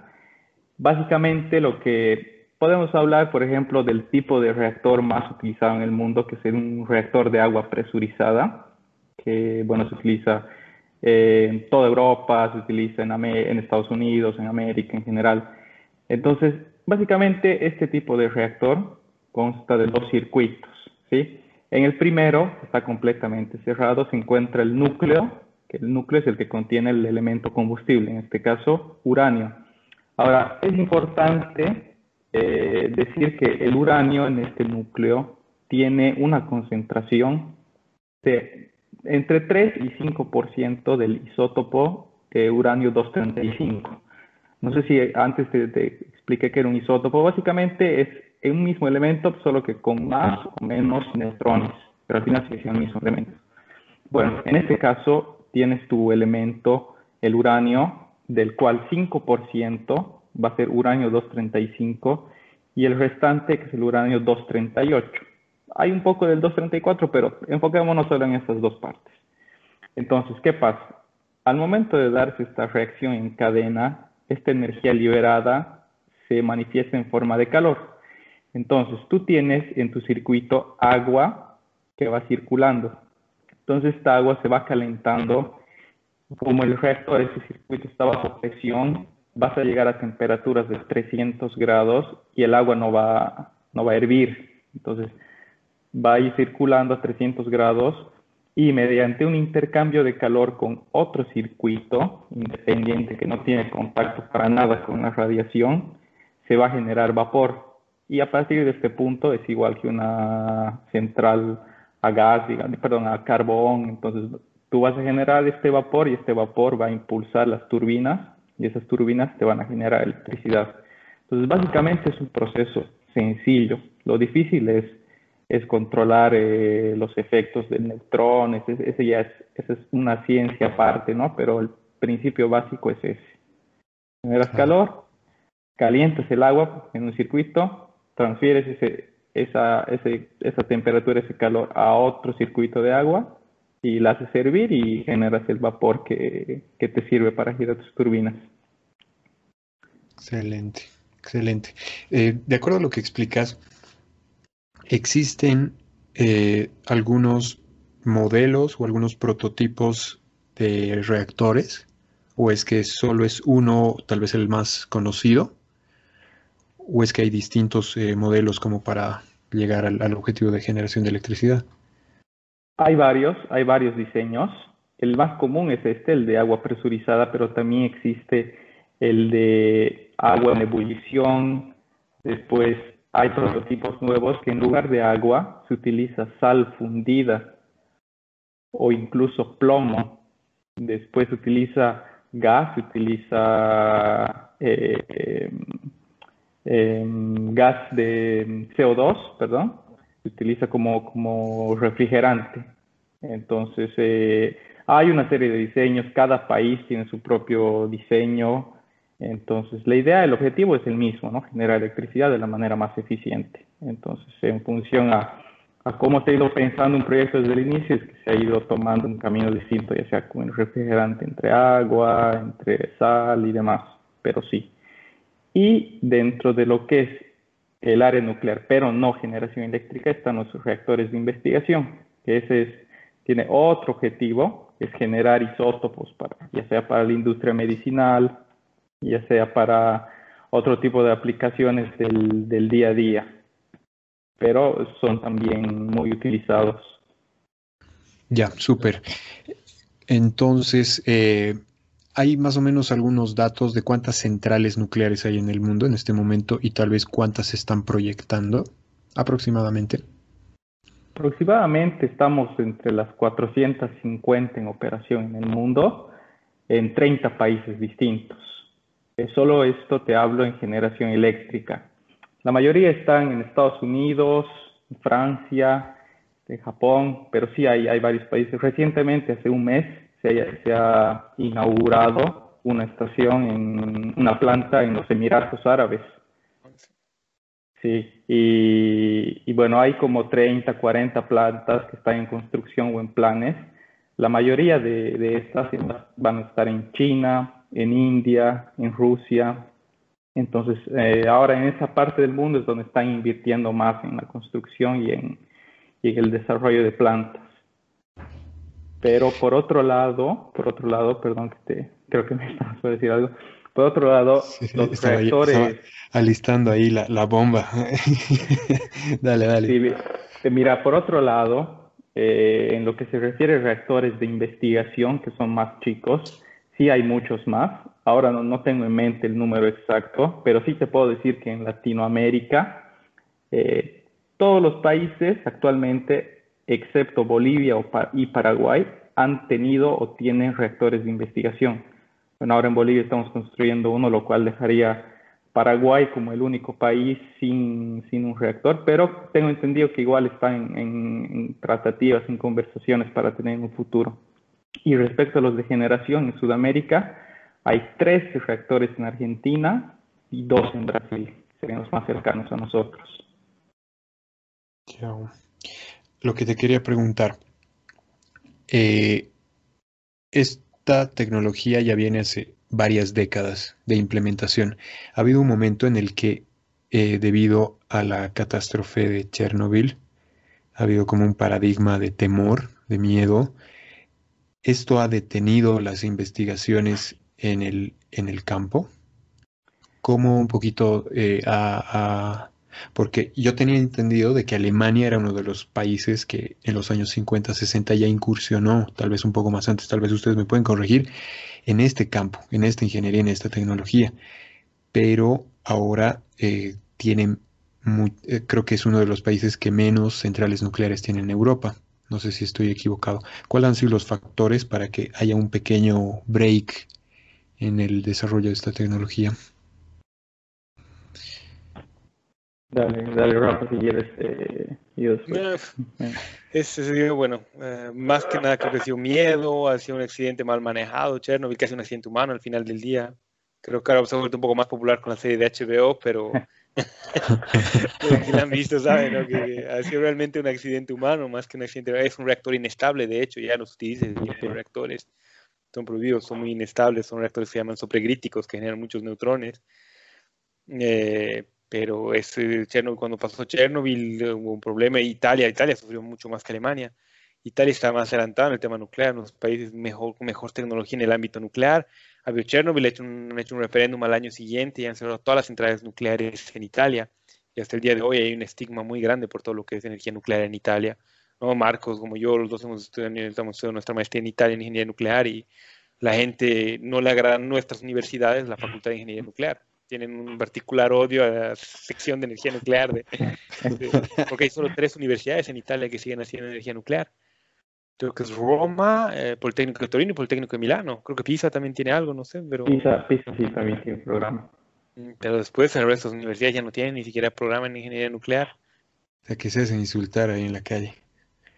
S2: Básicamente lo que podemos hablar, por ejemplo, del tipo de reactor más utilizado en el mundo, que es un reactor de agua presurizada, que bueno, se utiliza en toda Europa, se utiliza en, en Estados Unidos, en América en general. Entonces, básicamente este tipo de reactor consta de dos circuitos, ¿sí? En el primero está completamente cerrado, se encuentra el núcleo, que el núcleo es el que contiene el elemento combustible, en este caso uranio. Ahora, es importante eh, decir que el uranio en este núcleo tiene una concentración de entre 3 y 5% del isótopo de uranio 235. No sé si antes te, expliqué que era un isótopo. Básicamente es un mismo elemento, solo que con más o menos neutrones, pero al final sigue siendo el mismo elemento. Bueno, en este caso tienes tu elemento, el uranio, del cual 5% va a ser uranio 235 y el restante, es el uranio 238 hay un poco del 234, pero enfoquémonos solo en estas dos partes. Entonces, ¿qué pasa? Al momento de darse esta reacción en cadena, esta energía liberada se manifiesta en forma de calor. Entonces, tú tienes en tu circuito agua que va circulando. Entonces, esta agua se va calentando. Como el resto de ese circuito está bajo presión, vas a llegar a temperaturas de 300 grados y el agua no va, no va a hervir. Entonces, va a ir circulando a 300 grados y mediante un intercambio de calor con otro circuito independiente que no tiene contacto para nada con la radiación, se va a generar vapor. Y a partir de este punto es igual que una central a gas, perdón, a carbón. Entonces tú vas a generar este vapor y este vapor va a impulsar las turbinas y esas turbinas te van a generar electricidad. Entonces básicamente es un proceso sencillo. Lo difícil es es controlar eh, los efectos de neutrones, ese ya es, esa es una ciencia aparte, ¿no? Pero el principio básico es ese. generas calor, calientas el agua en un circuito, transfieres ese, esa, ese, esa temperatura, ese calor a otro circuito de agua y la haces servir y generas el vapor que, que te sirve para girar tus turbinas.
S1: Excelente, excelente. Eh, de acuerdo a lo que explicas, existen eh, algunos modelos o algunos prototipos de reactores, o es que solo es uno, tal vez el más conocido, o es que hay distintos eh, modelos como para llegar al, al, objetivo de generación de electricidad?
S2: Hay varios, hay varios diseños. El más común es este, el de agua presurizada, pero también existe el de agua en ebullición. Después hay prototipos nuevos que en lugar de agua se utiliza sal fundida o incluso plomo. Después se utiliza gas, se utiliza eh, eh, gas de CO2, perdón, se utiliza como, como refrigerante. Entonces, eh, hay una serie de diseños, cada país tiene su propio diseño. Entonces, la idea, el objetivo es el mismo, ¿no? Generar electricidad de la manera más eficiente. Entonces, en función a, a cómo se ha ido pensando un proyecto desde el inicio, es que se ha ido tomando un camino distinto, ya sea con el refrigerante entre agua, entre sal y demás. Pero sí, y dentro de lo que es el área nuclear, pero no generación eléctrica, están los reactores de investigación, que ese es, tiene otro objetivo, que es generar isótopos, para, ya sea para la industria medicinal, ya sea para otro tipo de aplicaciones del, del día a día, pero son también muy utilizados.
S1: Ya, súper. Entonces, eh, ¿Hay más o menos algunos datos de cuántas centrales nucleares hay en el mundo en este momento y tal vez cuántas se están proyectando aproximadamente?
S2: Aproximadamente estamos entre las 450 en operación en el mundo, en 30 países distintos. Eh, solo esto te hablo en generación eléctrica. La mayoría están en Estados Unidos, Francia, en Japón, pero sí hay, hay varios países. Recientemente, hace un mes, se, ha inaugurado una estación en una planta en los Emiratos Árabes. Sí, y, bueno, hay como 30, 40 plantas que están en construcción o en planes. La mayoría de, estas van a estar en China, en India, en Rusia. Entonces, eh, ahora en esa parte del mundo es donde están invirtiendo más en la construcción y en, y en el desarrollo de plantas. Pero por otro lado, por otro lado, perdón que te, creo que me estabas por decir algo. Por otro lado, los reactores.
S1: alistando ahí la, la bomba. dale, dale.
S2: Sí, mira, por otro lado, eh, en lo que se refiere a reactores de investigación, que son más chicos, sí hay muchos más. Ahora no, tengo en mente el número exacto, pero sí te puedo decir que en Latinoamérica, eh, todos los países actualmente excepto Bolivia y Paraguay, han tenido o tienen reactores de investigación. Bueno, ahora en Bolivia estamos construyendo uno, lo cual dejaría Paraguay como el único país sin, sin un reactor, pero tengo entendido que igual están en, tratativas, en conversaciones para tener un futuro. Y respecto a los de generación en Sudamérica, hay tres reactores en Argentina y dos en Brasil, serían más cercanos a nosotros.
S1: Lo que te quería preguntar. Eh, esta tecnología ya viene hace varias décadas de implementación. Ha habido un momento en el que, eh, debido a la catástrofe de Chernobyl, ha habido como un paradigma de temor, de miedo. ¿Esto ha detenido las investigaciones en el, en el campo? ¿Cómo un poquito eh, ha, porque yo tenía entendido de que Alemania era uno de los países que en los años 50, 60 ya incursionó, tal vez un poco más antes, tal vez ustedes me pueden corregir, en este campo, en esta ingeniería, en esta tecnología. Pero ahora eh, tienen, eh, creo que es uno de los países que menos centrales nucleares tiene en Europa. No sé si estoy equivocado. ¿Cuáles han sido los factores para que haya un pequeño break en el desarrollo de esta tecnología?
S2: Dale, dale, Rafa, si quieres. Eh,
S3: ese bueno, eh, más que nada creo que ha sido miedo, ha sido un accidente mal manejado, Chernobyl, casi un accidente humano al final del día. Creo que ahora se ha vuelto un poco más popular con la serie de HBO, pero los que la han visto saben ¿no? que ha sido realmente un accidente humano más que un accidente. Es un reactor inestable, de hecho, ya se utiliza los reactores. Son prohibidos, son muy inestables, son reactores que se llaman supercríticos, que generan muchos neutrones. Eh, pero es, Chernobyl, cuando pasó Chernobyl hubo un problema. Italia, Italia sufrió mucho más que Alemania. Italia está más adelantada en el tema nuclear, en los países mejor, con mejor tecnología en el ámbito nuclear. Había Chernobyl, hecho un, hecho un referéndum al año siguiente y han cerrado todas las centrales nucleares en Italia. Y hasta el día de hoy hay un estigma muy grande por todo lo que es energía nuclear en Italia. ¿no? Marcos, como yo, los dos hemos estudiado, estamos estudiando nuestra maestría en Italia en ingeniería nuclear y la gente no le agradan nuestras universidades, la Facultad de Ingeniería Nuclear. Tienen un particular odio a la sección de energía nuclear, de, porque hay solo tres universidades en Italia que siguen haciendo energía nuclear creo que es Roma, eh, Politécnico de Torino y Politécnico de Milano. Creo que Pisa también tiene algo, no sé, pero...
S2: Pisa, Pisa sí también tiene programa.
S3: Mm, pero después el resto de las universidades ya no tienen ni siquiera programa en ingeniería nuclear.
S1: O sea, que se hacen insultar ahí en la calle.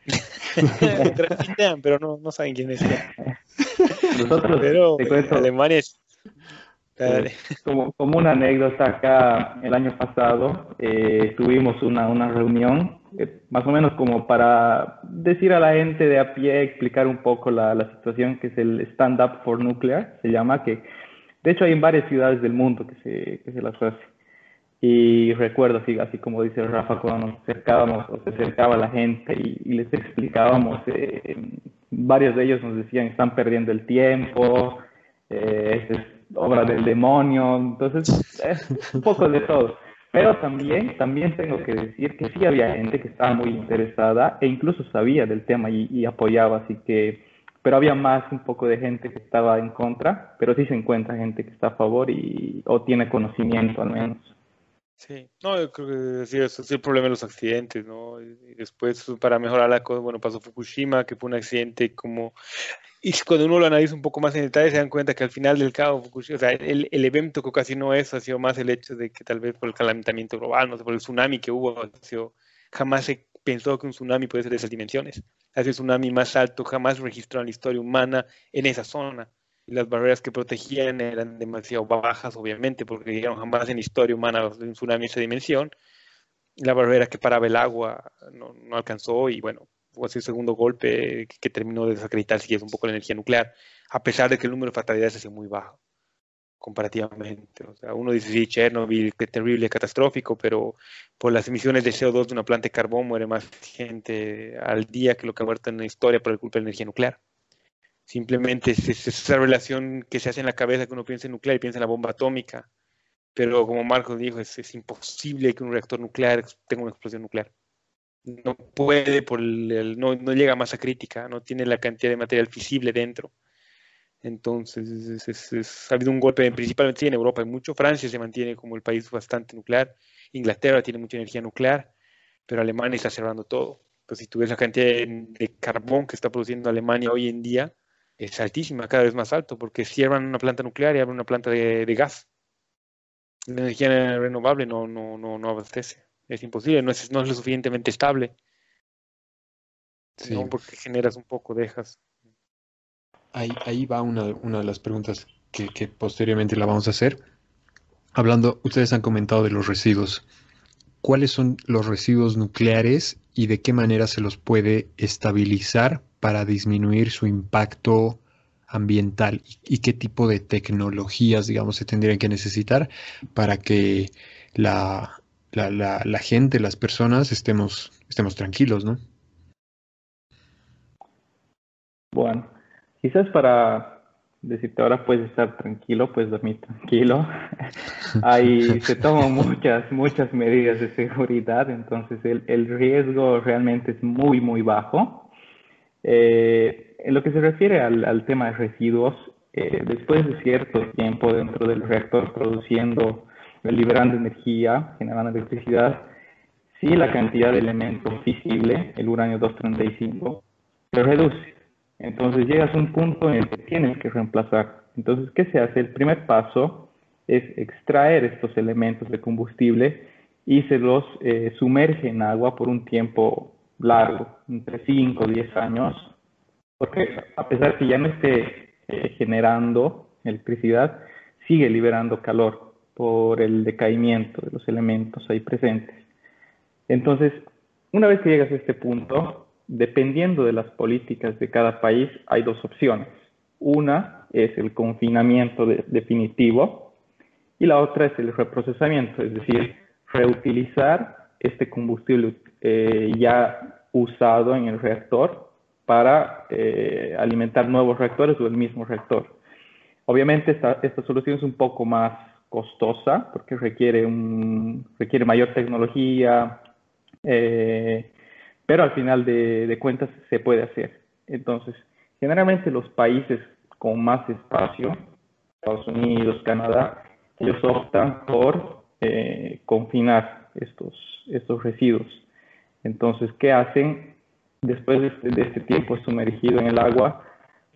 S3: pero no, no saben quién es. Nosotros, pero Alemania es
S2: eh, como, como, una anécdota, acá el año pasado eh, tuvimos una, una reunión, eh, más o menos como para decir a la gente de a pie, explicar un poco la, la situación, que es el Stand Up for Nuclear, se llama, que de hecho hay en varias ciudades del mundo que se, que se las hace. Y recuerdo, así, así como dice Rafa, cuando nos acercábamos o se acercaba la gente y, les explicábamos, varios de ellos nos decían, están perdiendo el tiempo, eh, es obra del demonio, entonces es un poco de todo. Pero también, también tengo que decir que sí había gente que estaba muy interesada e incluso sabía del tema y, apoyaba, así que, pero había más un poco de gente que estaba en contra, pero sí se encuentra gente que está a favor y, o tiene conocimiento al menos.
S3: Sí, no, yo creo que sí, eso es el problema de los accidentes, ¿no? Y después, para mejorar la cosa, bueno, pasó Fukushima, que fue un accidente como y cuando uno lo analiza un poco más en detalle, se dan cuenta que al final del cabo, o sea, el, el, evento que ocasionó eso ha sido más el hecho de que tal vez por el calentamiento global, no sé, por el tsunami que hubo, jamás se pensó que un tsunami puede ser de esas dimensiones. Ha sido el tsunami más alto jamás registrado en la historia humana en esa zona. Y las barreras que protegían eran demasiado bajas, obviamente, porque dijeron jamás en la historia humana un tsunami de esa dimensión. La barrera que paraba el agua no, no alcanzó y bueno, así el segundo golpe que, terminó de desacreditar si es un poco la energía nuclear, a pesar de que el número de fatalidades ha sido muy bajo comparativamente. O sea, uno dice, sí, Chernobyl, qué terrible, catastrófico, pero por las emisiones de CO2 de una planta de carbón muere más gente al día que lo que ha muerto en la historia por el culpa de la energía nuclear. Simplemente es, esa relación que se hace en la cabeza que uno piensa en nuclear y piensa en la bomba atómica. Pero como Marcos dijo, es imposible que un reactor nuclear tenga una explosión nuclear no puede, por el, no, no, llega a masa crítica, no tiene la cantidad de material fisible dentro. Entonces, es, ha habido un golpe, principalmente en Europa, hay mucho. Francia se mantiene como el país bastante nuclear. Inglaterra tiene mucha energía nuclear, pero Alemania está cerrando todo. Pues si tú la cantidad de, carbón que está produciendo Alemania hoy en día, es altísima, cada vez más alto, porque cierran una planta nuclear y abren una planta de, de gas. La energía renovable no, no, no, no abastece es imposible, no es, no es lo suficientemente estable. Sí. ¿no? Porque generas un poco, dejas.
S1: Ahí, ahí va una, una de las preguntas que, que, posteriormente la vamos a hacer. Hablando, ustedes han comentado de los residuos. ¿Cuáles son los residuos nucleares y de qué manera se los puede estabilizar para disminuir su impacto ambiental? ¿Y, y qué tipo de tecnologías, digamos, se tendrían que necesitar para que la, la, la, la gente, las personas, estemos, estemos tranquilos, ¿no?
S2: Bueno, quizás para decirte ahora puedes estar tranquilo, puedes dormir tranquilo. Ahí se toman muchas, muchas medidas de seguridad, entonces el, el riesgo realmente es muy, muy bajo. Eh, en lo que se refiere al, al tema de residuos, eh, después de cierto tiempo dentro del reactor produciendo liberando energía, generando electricidad, si la cantidad de elementos fisible, el uranio 235, se reduce. Entonces llegas a un punto en el que tienes que reemplazar. Entonces, ¿qué se hace? El primer paso es extraer estos elementos de combustible y se los eh, sumerge en agua por un tiempo largo, entre 5 o 10 años, porque a pesar que ya no esté eh, generando electricidad, sigue liberando calor por el decaimiento de los elementos ahí presentes. Entonces, una vez que llegas a este punto, dependiendo de las políticas de cada país, hay dos opciones. Una es el confinamiento definitivo y la otra es el reprocesamiento, es decir, reutilizar este combustible eh, ya usado en el reactor para eh, alimentar nuevos reactores o el mismo reactor. Obviamente esta, esta solución es un poco más costosa porque requiere, un, requiere mayor tecnología, eh, pero al final de, cuentas se puede hacer. Entonces, generalmente los países con más espacio, Estados Unidos, Canadá, ellos optan por eh, confinar estos, estos residuos. Entonces, ¿qué hacen? Después de este, este tiempo sumergido en el agua,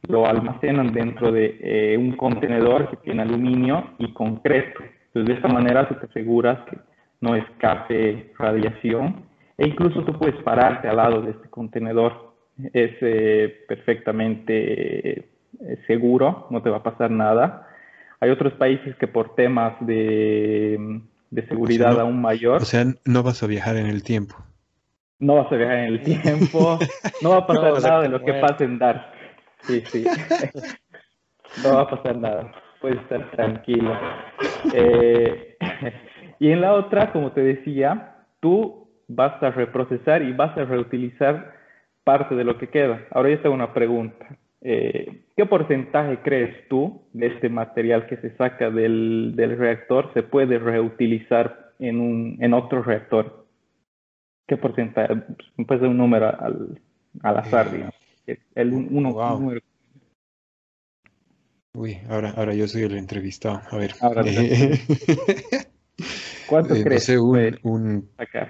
S2: lo almacenan dentro de eh, un contenedor que tiene aluminio y concreto. Entonces, de esta manera tú te aseguras que no escape radiación e incluso tú puedes pararte al lado de este contenedor. Es eh, perfectamente eh, seguro, no te va a pasar nada. Hay otros países que por temas de, seguridad aún mayor...
S1: O sea, no vas a viajar en el tiempo.
S2: No vas a viajar en el tiempo, no va a pasar nada de lo que pasa en Dark. Sí, sí. no va a pasar nada. Puedes estar tranquilo. Eh, y en la otra, como te decía, tú vas a reprocesar y vas a reutilizar parte de lo que queda. Ahora yo tengo una pregunta. Eh, ¿Qué porcentaje crees tú de este material que se saca del, reactor se puede reutilizar en, un, en otro reactor? ¿Qué porcentaje? Pues un número al, al azar, eh, digamos. El uno, número.
S1: Uy, ahora, ahora yo soy el entrevistado. A ver.
S2: ¿Cuánto eh, crees?
S1: un,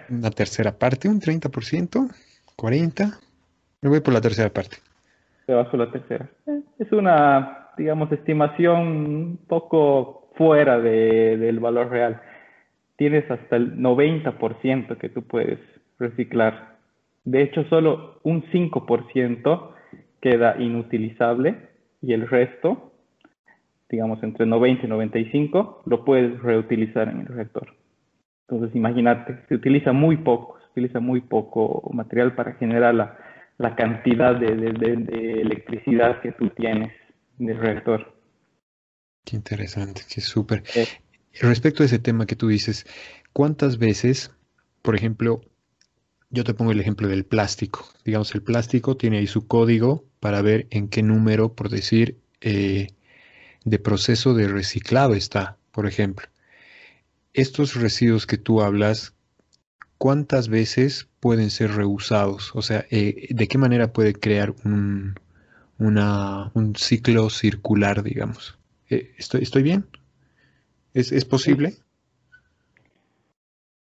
S1: una tercera parte, un 30%, 40%. Me voy por la tercera parte.
S2: Te vas por la tercera. Eh, es una, digamos, estimación un poco fuera de, del valor real. Tienes hasta el 90% que tú puedes reciclar. De hecho, solo un 5% queda inutilizable y el resto, digamos entre 90 y 95, lo puedes reutilizar en el reactor. Entonces, imagínate, se utiliza muy poco, se utiliza muy poco material para generar la, la cantidad de, de, electricidad que tú tienes del reactor.
S1: Qué interesante, qué súper. Eh. Respecto a ese tema que tú dices, ¿cuántas veces, por ejemplo, yo te pongo el ejemplo del plástico. Digamos, el plástico tiene ahí su código para ver en qué número, por decir, eh, de proceso de reciclado está, por ejemplo estos residuos que tú hablas, ¿cuántas veces pueden ser reusados? O sea, eh, ¿de qué manera puede crear un, un ciclo circular, digamos? Eh, ¿Estoy, ¿Estoy bien? ¿Es, posible?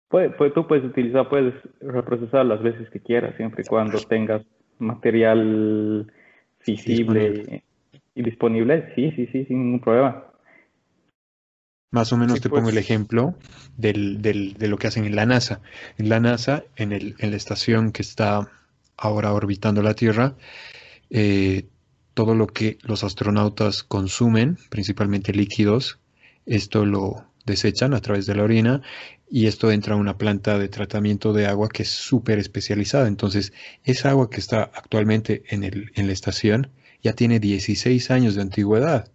S2: Puede, tú puedes utilizar, puedes reprocesar las veces que quieras, siempre y cuando tengas material visible y disponible. Sí, sí, sí, sin ningún problema.
S1: Más o menos te pongo el pues. ejemplo del, del, de lo que hacen en la NASA. En la NASA, en, el, en la estación que está ahora orbitando la Tierra, eh, todo lo que los astronautas consumen, principalmente líquidos, esto lo desechan a través de la orina y esto entra a una planta de tratamiento de agua que es súper especializada. Entonces, esa agua que está actualmente en, el, en la estación ya tiene 16 años de antigüedad.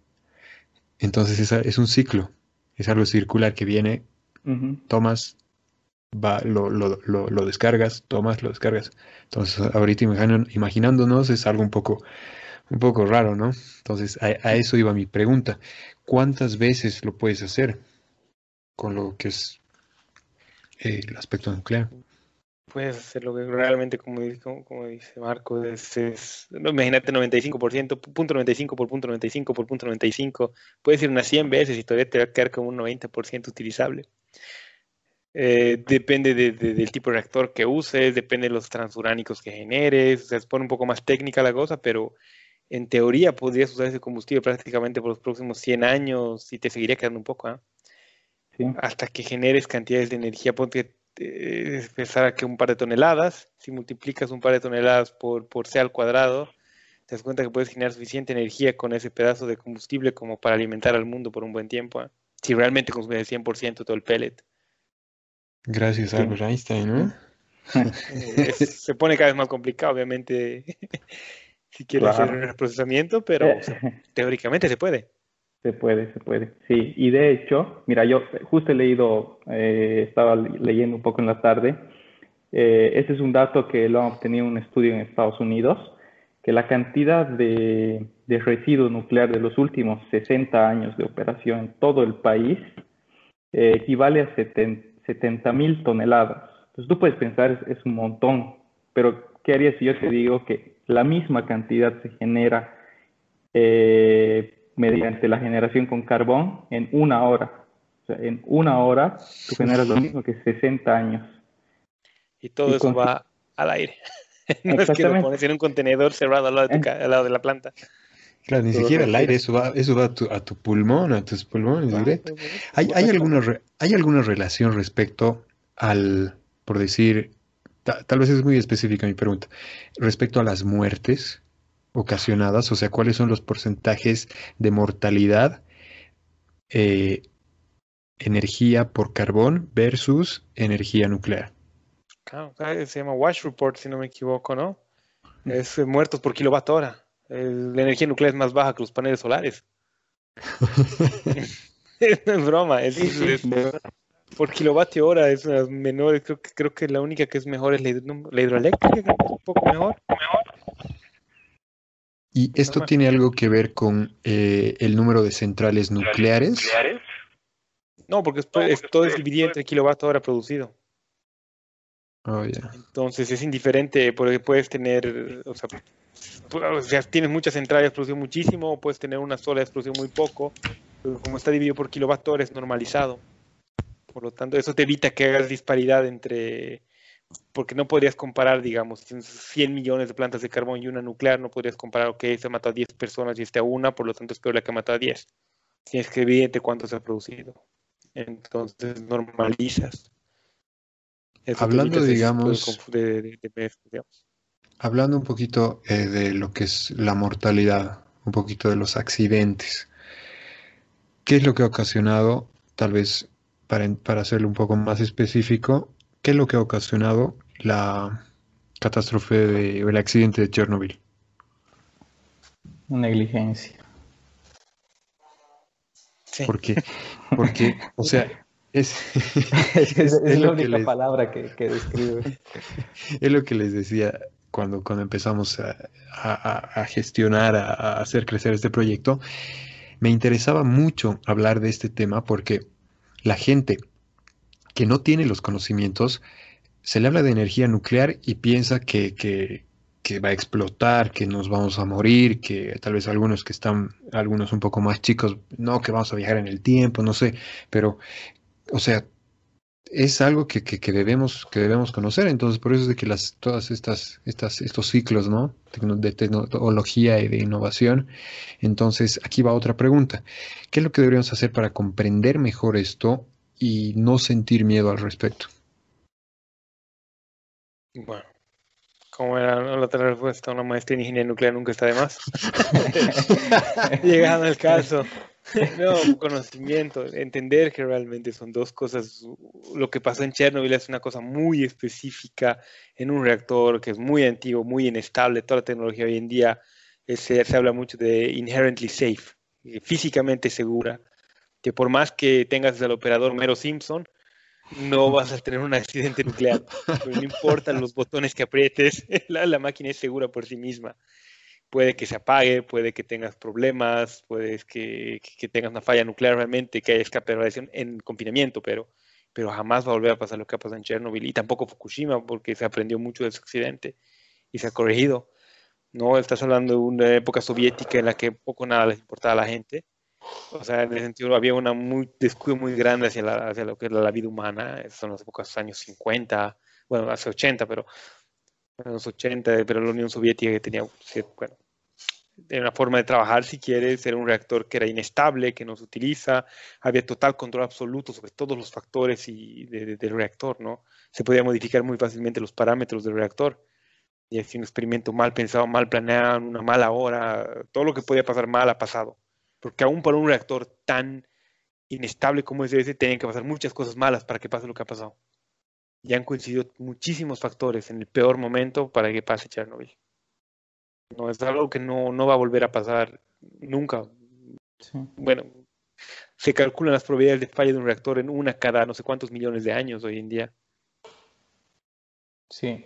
S1: Entonces, esa es un ciclo es algo circular que viene, tomas, va, lo, lo, lo, descargas, tomas, lo descargas. Entonces, ahorita imaginándonos es algo un poco, un poco raro, ¿no? Entonces, a, eso iba mi pregunta. ¿Cuántas veces lo puedes hacer con lo que es el aspecto nuclear?
S3: puedes hacer lo que realmente, como, dice Marco, es, es imagínate 95%, punto 95 por punto 95 por punto 95, puedes ir unas 100 veces y todavía te va a quedar como un 90% utilizable. Eh, depende del tipo de reactor que uses, depende de los transuránicos que generes, o sea, se pone un poco más técnica la cosa, pero en teoría podrías usar ese combustible prácticamente por los próximos 100 años y te seguiría quedando un poco, hasta que generes cantidades de energía. Ponte, pensar que un par de toneladas, si multiplicas un par de toneladas por, por C al cuadrado, te das cuenta que puedes generar suficiente energía con ese pedazo de combustible como para alimentar al mundo por un buen tiempo. ¿eh? Si realmente consumes el 100% todo el pellet.
S1: Gracias a Albert Einstein, ¿no?
S3: Eh, se pone cada vez más complicado, obviamente, si quieres hacer un procesamiento, pero teóricamente se puede.
S2: Se puede, se puede, sí. Y de hecho, mira, yo justo he leído, eh, estaba leyendo un poco en la tarde, eh, este es un dato que lo han obtenido en un estudio en Estados Unidos, que la cantidad de, de residuo nuclear de los últimos 60 años de operación en todo el país eh, equivale a 70 mil toneladas. Entonces tú puedes pensar, es, es un montón, pero ¿qué harías si yo te digo que la misma cantidad se genera eh, mediante la generación con carbón en una hora. O sea, en una hora tú generas lo mismo que 60 años.
S3: Y todo eso va al aire. no es que lo pones en un contenedor cerrado al lado de, al lado de la planta.
S1: Claro, ni siquiera al aire, eso va, eso va a, tu, a tu pulmón, a tus pulmones directo. ¿Hay, hay, alguna, ¿Hay alguna relación respecto al, por decir, tal vez es muy específica mi pregunta, respecto a las muertes ocasionadas, o sea, cuáles son los porcentajes de mortalidad, eh, energía por carbón versus energía nuclear.
S3: Claro, se llama Wash Report, si no me equivoco, ¿no? Mm. Es eh, muertos por kilowatt hora. la energía nuclear es más baja que los paneles solares. no es broma, es, por kilovatio hora es una menor, creo que, creo que la única que es mejor es la, hidroeléctrica, un poco mejor.
S1: ¿Y esto tiene algo que ver con eh, el número de centrales nucleares?
S3: No, porque todo es dividido entre kilovatio hora producido.
S1: Oh,
S3: Entonces es indiferente porque puedes tener, o sea, tienes muchas centrales producido muchísimo, o puedes tener una sola producido muy poco, pero como está dividido por kilovatio hora es normalizado. Por lo tanto, eso te evita que hagas disparidad entre porque no podrías comparar, digamos, 100 millones de plantas de carbón y una nuclear, no podrías comparar, ok, se mató a 10 personas y este a una, por lo tanto es peor la que mató a 10. Tienes que evidente cuánto se ha producido. Entonces normalizas.
S1: hablando, digamos, hablando un poquito eh, de lo que es la mortalidad, un poquito de los accidentes, ¿qué es lo que ha ocasionado, tal vez para, para hacerlo un poco más específico, ¿Qué es lo que ha ocasionado la catástrofe de, o el accidente de Chernobyl?
S2: Negligencia.
S1: Sí. Porque, porque, o sea, es,
S2: es, la única palabra que, describe.
S1: Es lo que les decía cuando, cuando empezamos a, a, gestionar, a, hacer crecer este proyecto. Me interesaba mucho hablar de este tema porque la gente que no tiene los conocimientos, se le habla de energía nuclear y piensa que, que, va a explotar, que nos vamos a morir, que tal vez algunos que están, algunos un poco más chicos, no, que vamos a viajar en el tiempo, no sé, pero, o sea, es algo que, que, debemos, que debemos conocer. Entonces, por eso es de que las, todas estas, estas, estos ciclos, ¿no? De tecnología y de innovación. Entonces, aquí va otra pregunta. ¿Qué es lo que deberíamos hacer para comprender mejor esto y no sentir miedo al respecto.
S3: Bueno, como era la otra respuesta, una maestría en ingeniería nuclear nunca está de más. Llegando al caso. No, conocimiento, entender que realmente son dos cosas. Lo que pasó en Chernobyl es una cosa muy específica en un reactor que es muy antiguo, muy inestable. Toda la tecnología hoy en día se, se habla mucho de inherently safe, físicamente segura que por más que tengas al operador Mero Simpson, no vas a tener un accidente nuclear. No importa los botones que aprietes, la, máquina es segura por sí misma. Puede que se apague, puede que tengas problemas, puede que, que tengas una falla nuclear realmente, que haya escape de radiación en confinamiento, pero, pero jamás va a volver a pasar lo que ha pasado en Chernobyl y tampoco Fukushima, porque se aprendió mucho de ese accidente y se ha corregido. No estás hablando de una época soviética en la que poco nada les importaba a la gente o sea, en ese sentido había una muy descuido muy grande hacia, la, hacia lo que era la vida humana. Son las épocas de los años 50, bueno, hace 80, pero en los 80, pero la Unión Soviética que tenía, bueno, de una forma de trabajar, si quieres, era un reactor que era inestable, que no se utiliza, había total control absoluto sobre todos los factores y del reactor, ¿no? Se podía modificar muy fácilmente los parámetros del reactor. Y es un experimento mal pensado, mal planeado, una mala hora, todo lo que podía pasar mal ha pasado. Porque aún para un reactor tan inestable como es ese, tienen que pasar muchas cosas malas para que pase lo que ha pasado. Y han coincidido muchísimos factores en el peor momento para que pase Chernobyl. No es algo que no, no va a volver a pasar nunca. Bueno, se calculan las probabilidades de falla de un reactor en una cada no sé cuántos millones de años hoy en día.
S2: Sí.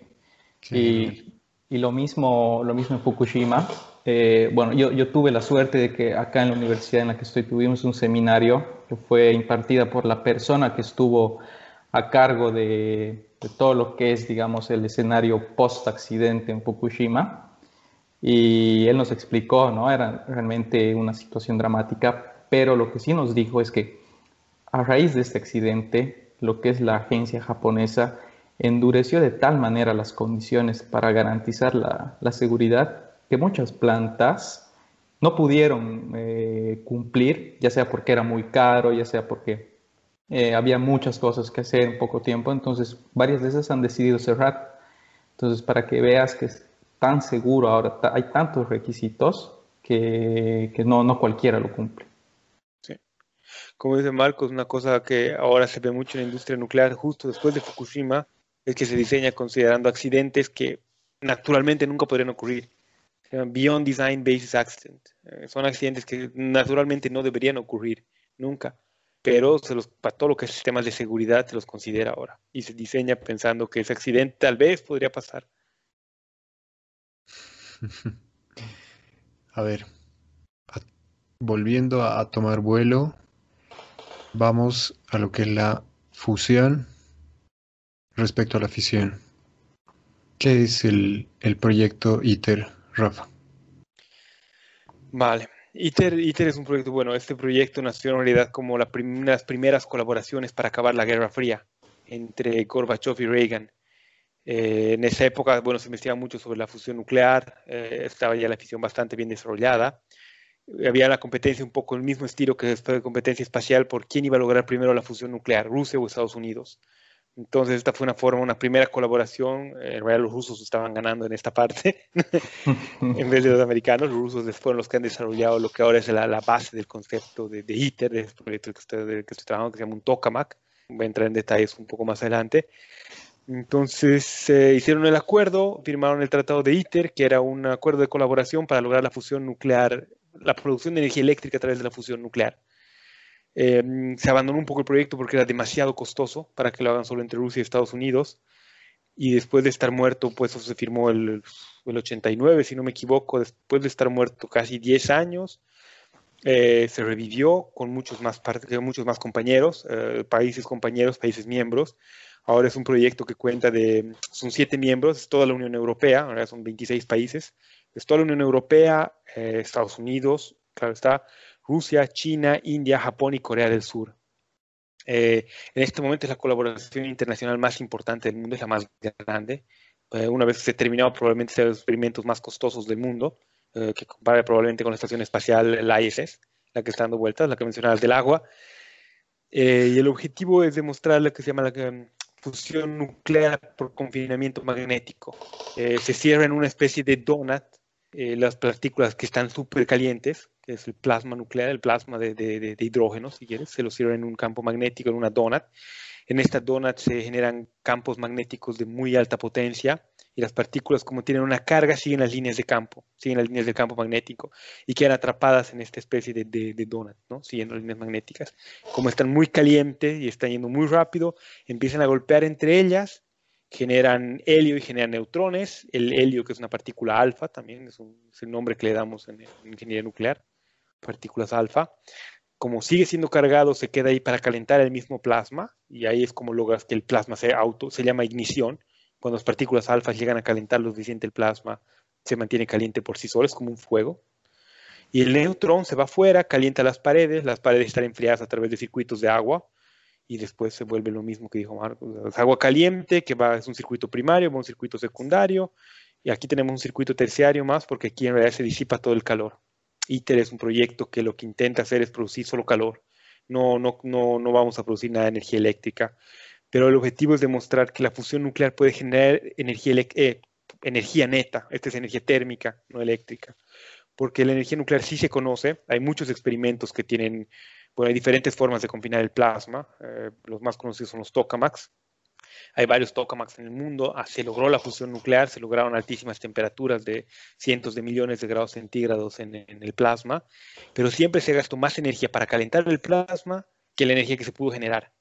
S2: Y, y, lo, mismo, lo mismo en Fukushima. Eh, bueno, yo, tuve la suerte de que acá en la universidad en la que estoy tuvimos un seminario que fue impartida por la persona que estuvo a cargo de, de todo lo que es, digamos, el escenario post-accidente en Fukushima. Y él nos explicó, ¿no? Era realmente una situación dramática, pero lo que sí nos dijo es que a raíz de este accidente, lo que es la agencia japonesa endureció de tal manera las condiciones para garantizar la seguridad que muchas plantas no pudieron eh, cumplir, ya sea porque era muy caro, ya sea porque eh, había muchas cosas que hacer en poco tiempo, entonces varias de esas han decidido cerrar. Entonces, para que veas que es tan seguro ahora, hay tantos requisitos que, que no, no cualquiera lo cumple.
S3: Sí. Como dice Marcos, una cosa que ahora se ve mucho en la industria nuclear, justo después de Fukushima, es que se diseña considerando accidentes que naturalmente nunca podrían ocurrir. Beyond Design Basis Accident. Eh, son accidentes que naturalmente no deberían ocurrir nunca, pero se los, para todo lo que es sistemas de seguridad se los considera ahora y se diseña pensando que ese accidente tal vez podría pasar.
S1: A ver, volviendo a tomar vuelo, vamos a lo que es la fusión respecto a la fisión. ¿Qué es el, proyecto ITER, Rafa?
S3: Vale. ITER, ITER, es un proyecto, bueno, este proyecto nació en realidad como la las primeras colaboraciones para acabar la Guerra Fría entre Gorbachev y Reagan. Eh, en esa época, bueno, se investigaba mucho sobre la fusión nuclear, eh, estaba ya la fisión bastante bien desarrollada. Había la competencia un poco el mismo estilo que esta competencia espacial por quién iba a lograr primero la fusión nuclear, Rusia o Estados Unidos. Entonces, esta fue una forma, una primera colaboración. En realidad, los rusos estaban ganando en esta parte, en vez de los americanos. Los rusos fueron los que han desarrollado lo que ahora es la, la base del concepto de, ITER, de este proyecto que estoy, que estoy trabajando, que se llama un tokamak. Voy a entrar en detalles un poco más adelante. Entonces, se hicieron el acuerdo, firmaron el Tratado de ITER, que era un acuerdo de colaboración para lograr la fusión nuclear, la producción de energía eléctrica a través de la fusión nuclear. Em, se abandonó un poco el proyecto porque era demasiado costoso para que lo hagan solo entre Rusia y Estados Unidos. Y después de estar muerto, pues se firmó el, el 89, si no me equivoco, después de estar muerto casi 10 años, eh, se revivió con muchos más, muchos más compañeros, eh, países compañeros, países miembros. Ahora es un proyecto que cuenta de, son siete miembros, es toda la Unión Europea, ahora son 26 países, es toda la Unión Europea, eh, Estados Unidos, claro está, Rusia, China, India, Japón y Corea del Sur. Eh, en este momento es la colaboración internacional más importante del mundo, es la más grande. Eh, una vez se terminado, probablemente sea los experimentos más costosos del mundo, eh, que compara probablemente con la estación espacial, la ISS, la que está dando vueltas, la que mencionabas del agua. y el objetivo es demostrar lo que se llama la fusión nuclear por confinamiento magnético. se cierra en una especie de donut las partículas que están súper calientes, que es el plasma nuclear, el plasma de, hidrógeno, si quieres, se lo sirve en un campo magnético, en una donut. En esta donut se generan campos magnéticos de muy alta potencia y las partículas, como tienen una carga, siguen las líneas de campo, siguen las líneas del campo magnético y quedan atrapadas en esta especie de, de, donut, ¿no? siguiendo las líneas magnéticas. Como están muy calientes y están yendo muy rápido, empiezan a golpear entre ellas generan helio y generan neutrones. El helio, que es una partícula alfa, también es, el nombre que le damos en ingeniería nuclear partículas alfa. Como sigue siendo cargado, se queda ahí para calentar el mismo plasma y ahí es como logras que el plasma se auto, se llama ignición. Cuando las partículas alfa llegan a calentar lo suficiente el plasma, se mantiene caliente por sí solo, es como un fuego. Y el neutrón se va afuera, calienta las paredes, las paredes están enfriadas a través de circuitos de agua y después se vuelve lo mismo que dijo Marcos. Es agua caliente, que va, es un circuito primario, va un circuito secundario, y aquí tenemos un circuito terciario más porque aquí en realidad se disipa todo el calor. ITER es un proyecto que lo que intenta hacer es producir solo calor. No, no, no, no vamos a producir nada de energía eléctrica. Pero el objetivo es demostrar que la fusión nuclear puede generar energía eh, energía neta, esta es energía térmica, no eléctrica, porque la energía nuclear sí se conoce, hay muchos experimentos que tienen, bueno, hay diferentes formas de confinar el plasma, eh, los más conocidos son los tokamaks, hay varios tokamaks en el mundo, ah, se logró la fusión nuclear, se lograron altísimas temperaturas de cientos de millones de grados centígrados en, el plasma, pero siempre se gastó más energía para calentar el plasma que la energía que se pudo generar.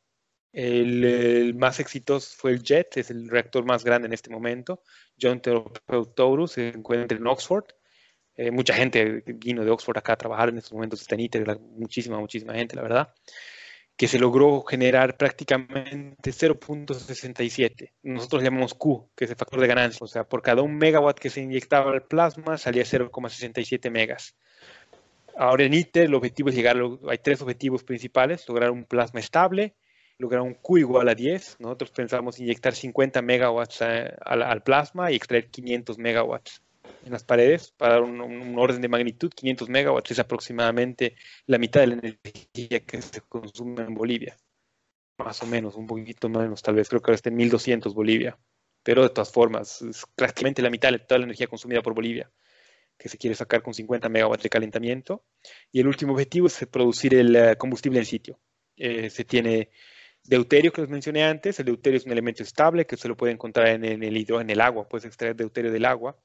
S3: El, más exitoso fue el JET, es el reactor más grande en este momento. John Taurus se encuentra en Oxford. Eh, mucha gente vino de Oxford acá a trabajar en estos momentos, está en ITER, muchísima, muchísima gente, la verdad, que se logró generar prácticamente 0.67. Nosotros llamamos Q, que es el factor de ganancia. O sea, por cada un megawatt que se inyectaba al plasma salía 0,67 megas. Ahora en ITER el objetivo es llegar, hay tres objetivos principales, lograr un plasma estable, lograr un Q igual a 10. Nosotros pensamos inyectar 50 megawatts eh, al, plasma y extraer 500 megawatts en las paredes para un, orden de magnitud. 500 megawatts es aproximadamente la mitad de la energía que se consume en Bolivia. Más o menos, un poquito menos, tal vez. Creo que ahora está en 1200 Bolivia. Pero de todas formas, es prácticamente la mitad de toda la energía consumida por Bolivia que se quiere sacar con 50 megawatts de calentamiento. Y el último objetivo es producir el eh, combustible en sitio. Eh, se tiene Deuterio, que les mencioné antes, el deuterio es un elemento estable que se lo puede encontrar en, el hidrógeno, en el agua, puedes extraer deuterio del agua.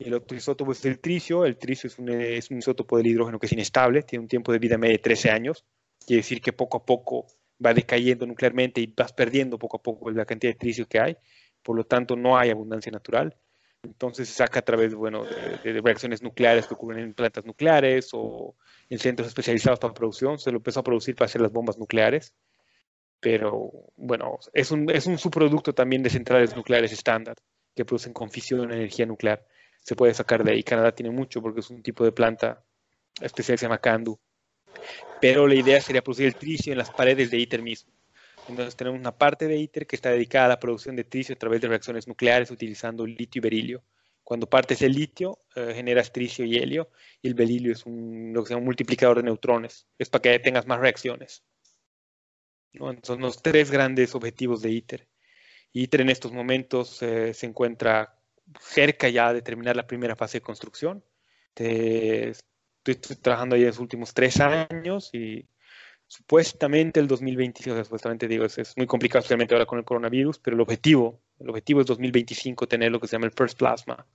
S3: El otro isótopo es el tricio, el tricio es un, es un isótopo del hidrógeno que es inestable, tiene un tiempo de vida media de 13 años, quiere decir que poco a poco va decayendo nuclearmente y vas perdiendo poco a poco la cantidad de tricio que hay, por lo tanto no hay abundancia natural. Entonces se saca a través bueno, de, de, reacciones nucleares que ocurren en plantas nucleares o en centros especializados para producción. Se lo empezó a producir para hacer las bombas nucleares pero bueno, es un, es un subproducto también de centrales nucleares estándar que producen con fisión energía nuclear. Se puede sacar de ahí. Canadá tiene mucho porque es un tipo de planta especial que se llama CANDU. Pero la idea sería producir el tricio en las paredes de ITER mismo. Entonces tenemos una parte de ITER que está dedicada a la producción de tricio a través de reacciones nucleares utilizando litio y berilio. Cuando partes el litio, eh, generas tricio y helio, y el berilio es un, lo que se llama un multiplicador de neutrones. Es para que tengas más reacciones. Son los tres grandes objetivos de ITER. ITER en estos momentos eh, se encuentra cerca ya de terminar la primera fase de construcción. estoy trabajando ahí los últimos tres años y supuestamente el 2025, o sea, supuestamente digo, es, muy complicado, especialmente ahora con el coronavirus, pero el objetivo, el objetivo es 2025 tener lo que se llama el First Plasma,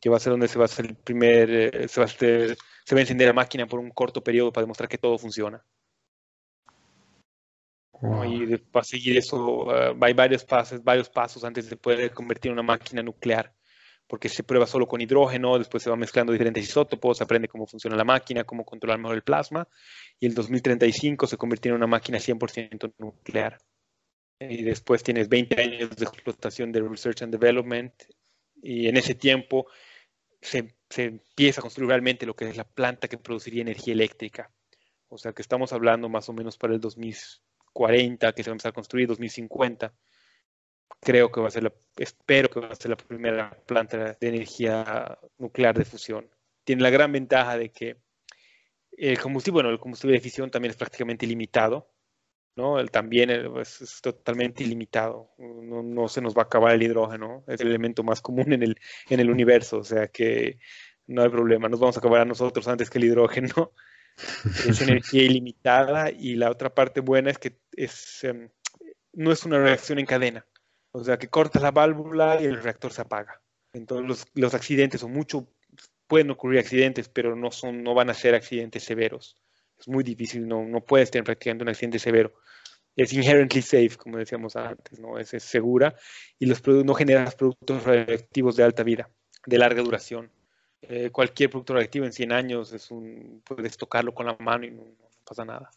S3: que va a ser donde se va a hacer el primer, eh, se, va a se va a encender la máquina por un corto periodo para demostrar que todo funciona. Y para seguir eso ah, hay varios pasos, varios pasos antes de poder convertir una máquina nuclear, porque se prueba solo con hidrógeno, después se va mezclando diferentes isótopos, se aprende cómo funciona la máquina, cómo controlar mejor el plasma, y el 2035 se convirtió en una máquina 100% nuclear. Y después tienes 20 años de explotación de Research and Development, y en ese tiempo se, se empieza a construir realmente lo que es la planta que produciría energía eléctrica. O sea que estamos hablando más o menos para el 2000 40 que se va a empezar a construir, 2050. Creo que va a ser la, espero que va a ser la primera planta de energía nuclear de fusión. Tiene la gran ventaja de que el combustible, bueno, el combustible de fisión también es prácticamente ilimitado, ¿no? El, también es, totalmente ilimitado, no, no, se nos va a acabar el hidrógeno, es el elemento más común en el, en el universo, o sea que no hay problema, nos vamos a acabar a nosotros antes que el hidrógeno, es energía ilimitada y la otra parte buena es que es, em, no es una reacción en cadena. O sea, que cortas la válvula y el reactor se apaga. Entonces los, los accidentes, o mucho, pueden ocurrir accidentes, pero no, son, no van a ser accidentes severos. Es muy difícil, no, no puedes tener prácticamente un accidente severo. Es inherently safe, como decíamos antes, ¿no? Es, es segura y los no generas productos radioactivos de alta vida, de larga duración. Eh, cualquier producto reactivo en 100 años es un, puedes tocarlo con la mano y no, pasa nada.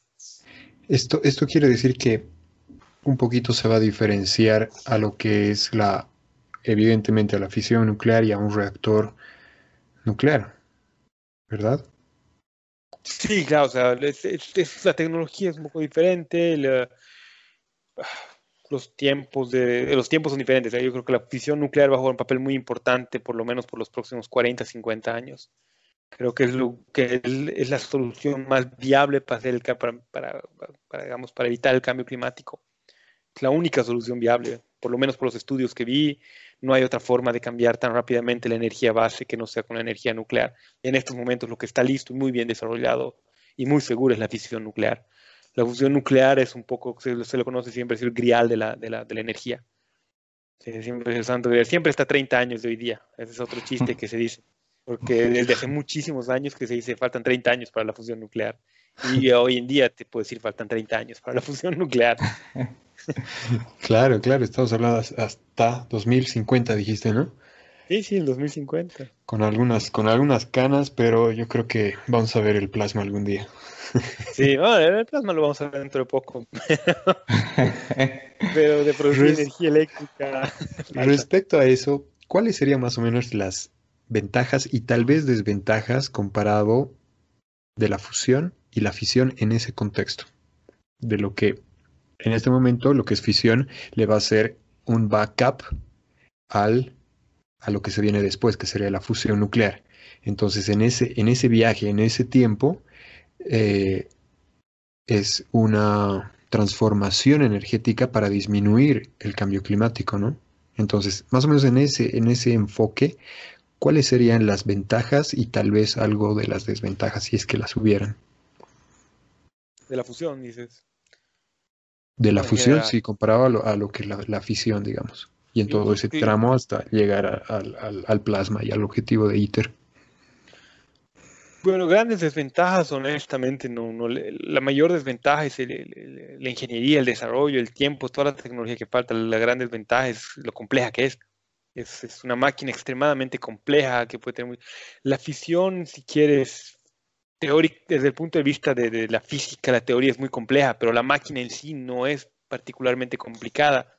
S1: Esto, esto quiere decir que un poquito se va a diferenciar a lo que es la, evidentemente, a la fisión nuclear y a un reactor nuclear, ¿verdad?
S3: Sí, claro, o sea, la tecnología es un poco diferente, los tiempos de los tiempos son diferentes. Yo creo que la fisión nuclear va a jugar un papel muy importante, por lo menos por los próximos 40, 50 años. Creo que es lo que es, la solución más viable para hacer el para, para, digamos, para evitar el cambio climático. Es la única solución viable, por lo menos por los estudios que vi, no hay otra forma de cambiar tan rápidamente la energía base que no sea con la energía nuclear. En estos momentos lo que está listo y muy bien desarrollado y muy seguro es la fisión nuclear. La fusión nuclear es un poco, se, se lo conoce siempre, es el grial de la, de la, de la energía. siempre, es santo, siempre está 30 años de hoy día. Ese es otro chiste que se dice. Porque desde hace muchísimos años que se dice faltan 30 años para la fusión nuclear. Y hoy en día te puedo decir faltan 30 años para la fusión nuclear.
S1: Claro, claro, estamos hablando hasta 2050, dijiste, ¿no?
S3: Sí, sí, el 2050.
S1: Con algunas, con algunas canas, pero yo creo que vamos a ver el plasma algún día.
S3: Sí, el plasma lo vamos a ver dentro de poco. Pero de producir energía eléctrica.
S1: Respecto a eso, ¿cuáles serían más o menos las ventajas y tal vez desventajas comparado de la fusión y la fisión en ese contexto? De lo que en este momento lo que es fisión le va a ser un backup al, a lo que se viene después, que sería la fusión nuclear. Entonces, en ese, en ese viaje, en ese tiempo, eh, es una transformación energética para disminuir el cambio climático, ¿no? Entonces, más o menos en ese, en ese enfoque, ¿cuáles serían las ventajas y tal vez algo de las desventajas si es que las hubieran?
S3: De la fusión, dices.
S1: De la fusión, sí, comparado a lo, que la, la fisión, digamos. Y en todo ese tramo hasta llegar al, plasma y al objetivo de ITER.
S3: Bueno, grandes desventajas, honestamente, no, no la mayor desventaja es la ingeniería, el desarrollo, el tiempo, toda la tecnología que falta. La gran desventaja es lo compleja que es. Es, es una máquina extremadamente compleja que puede tener... La fisión, si quieres, teórica, desde el punto de vista de, la física, la teoría es muy compleja, pero la máquina en sí no es particularmente complicada.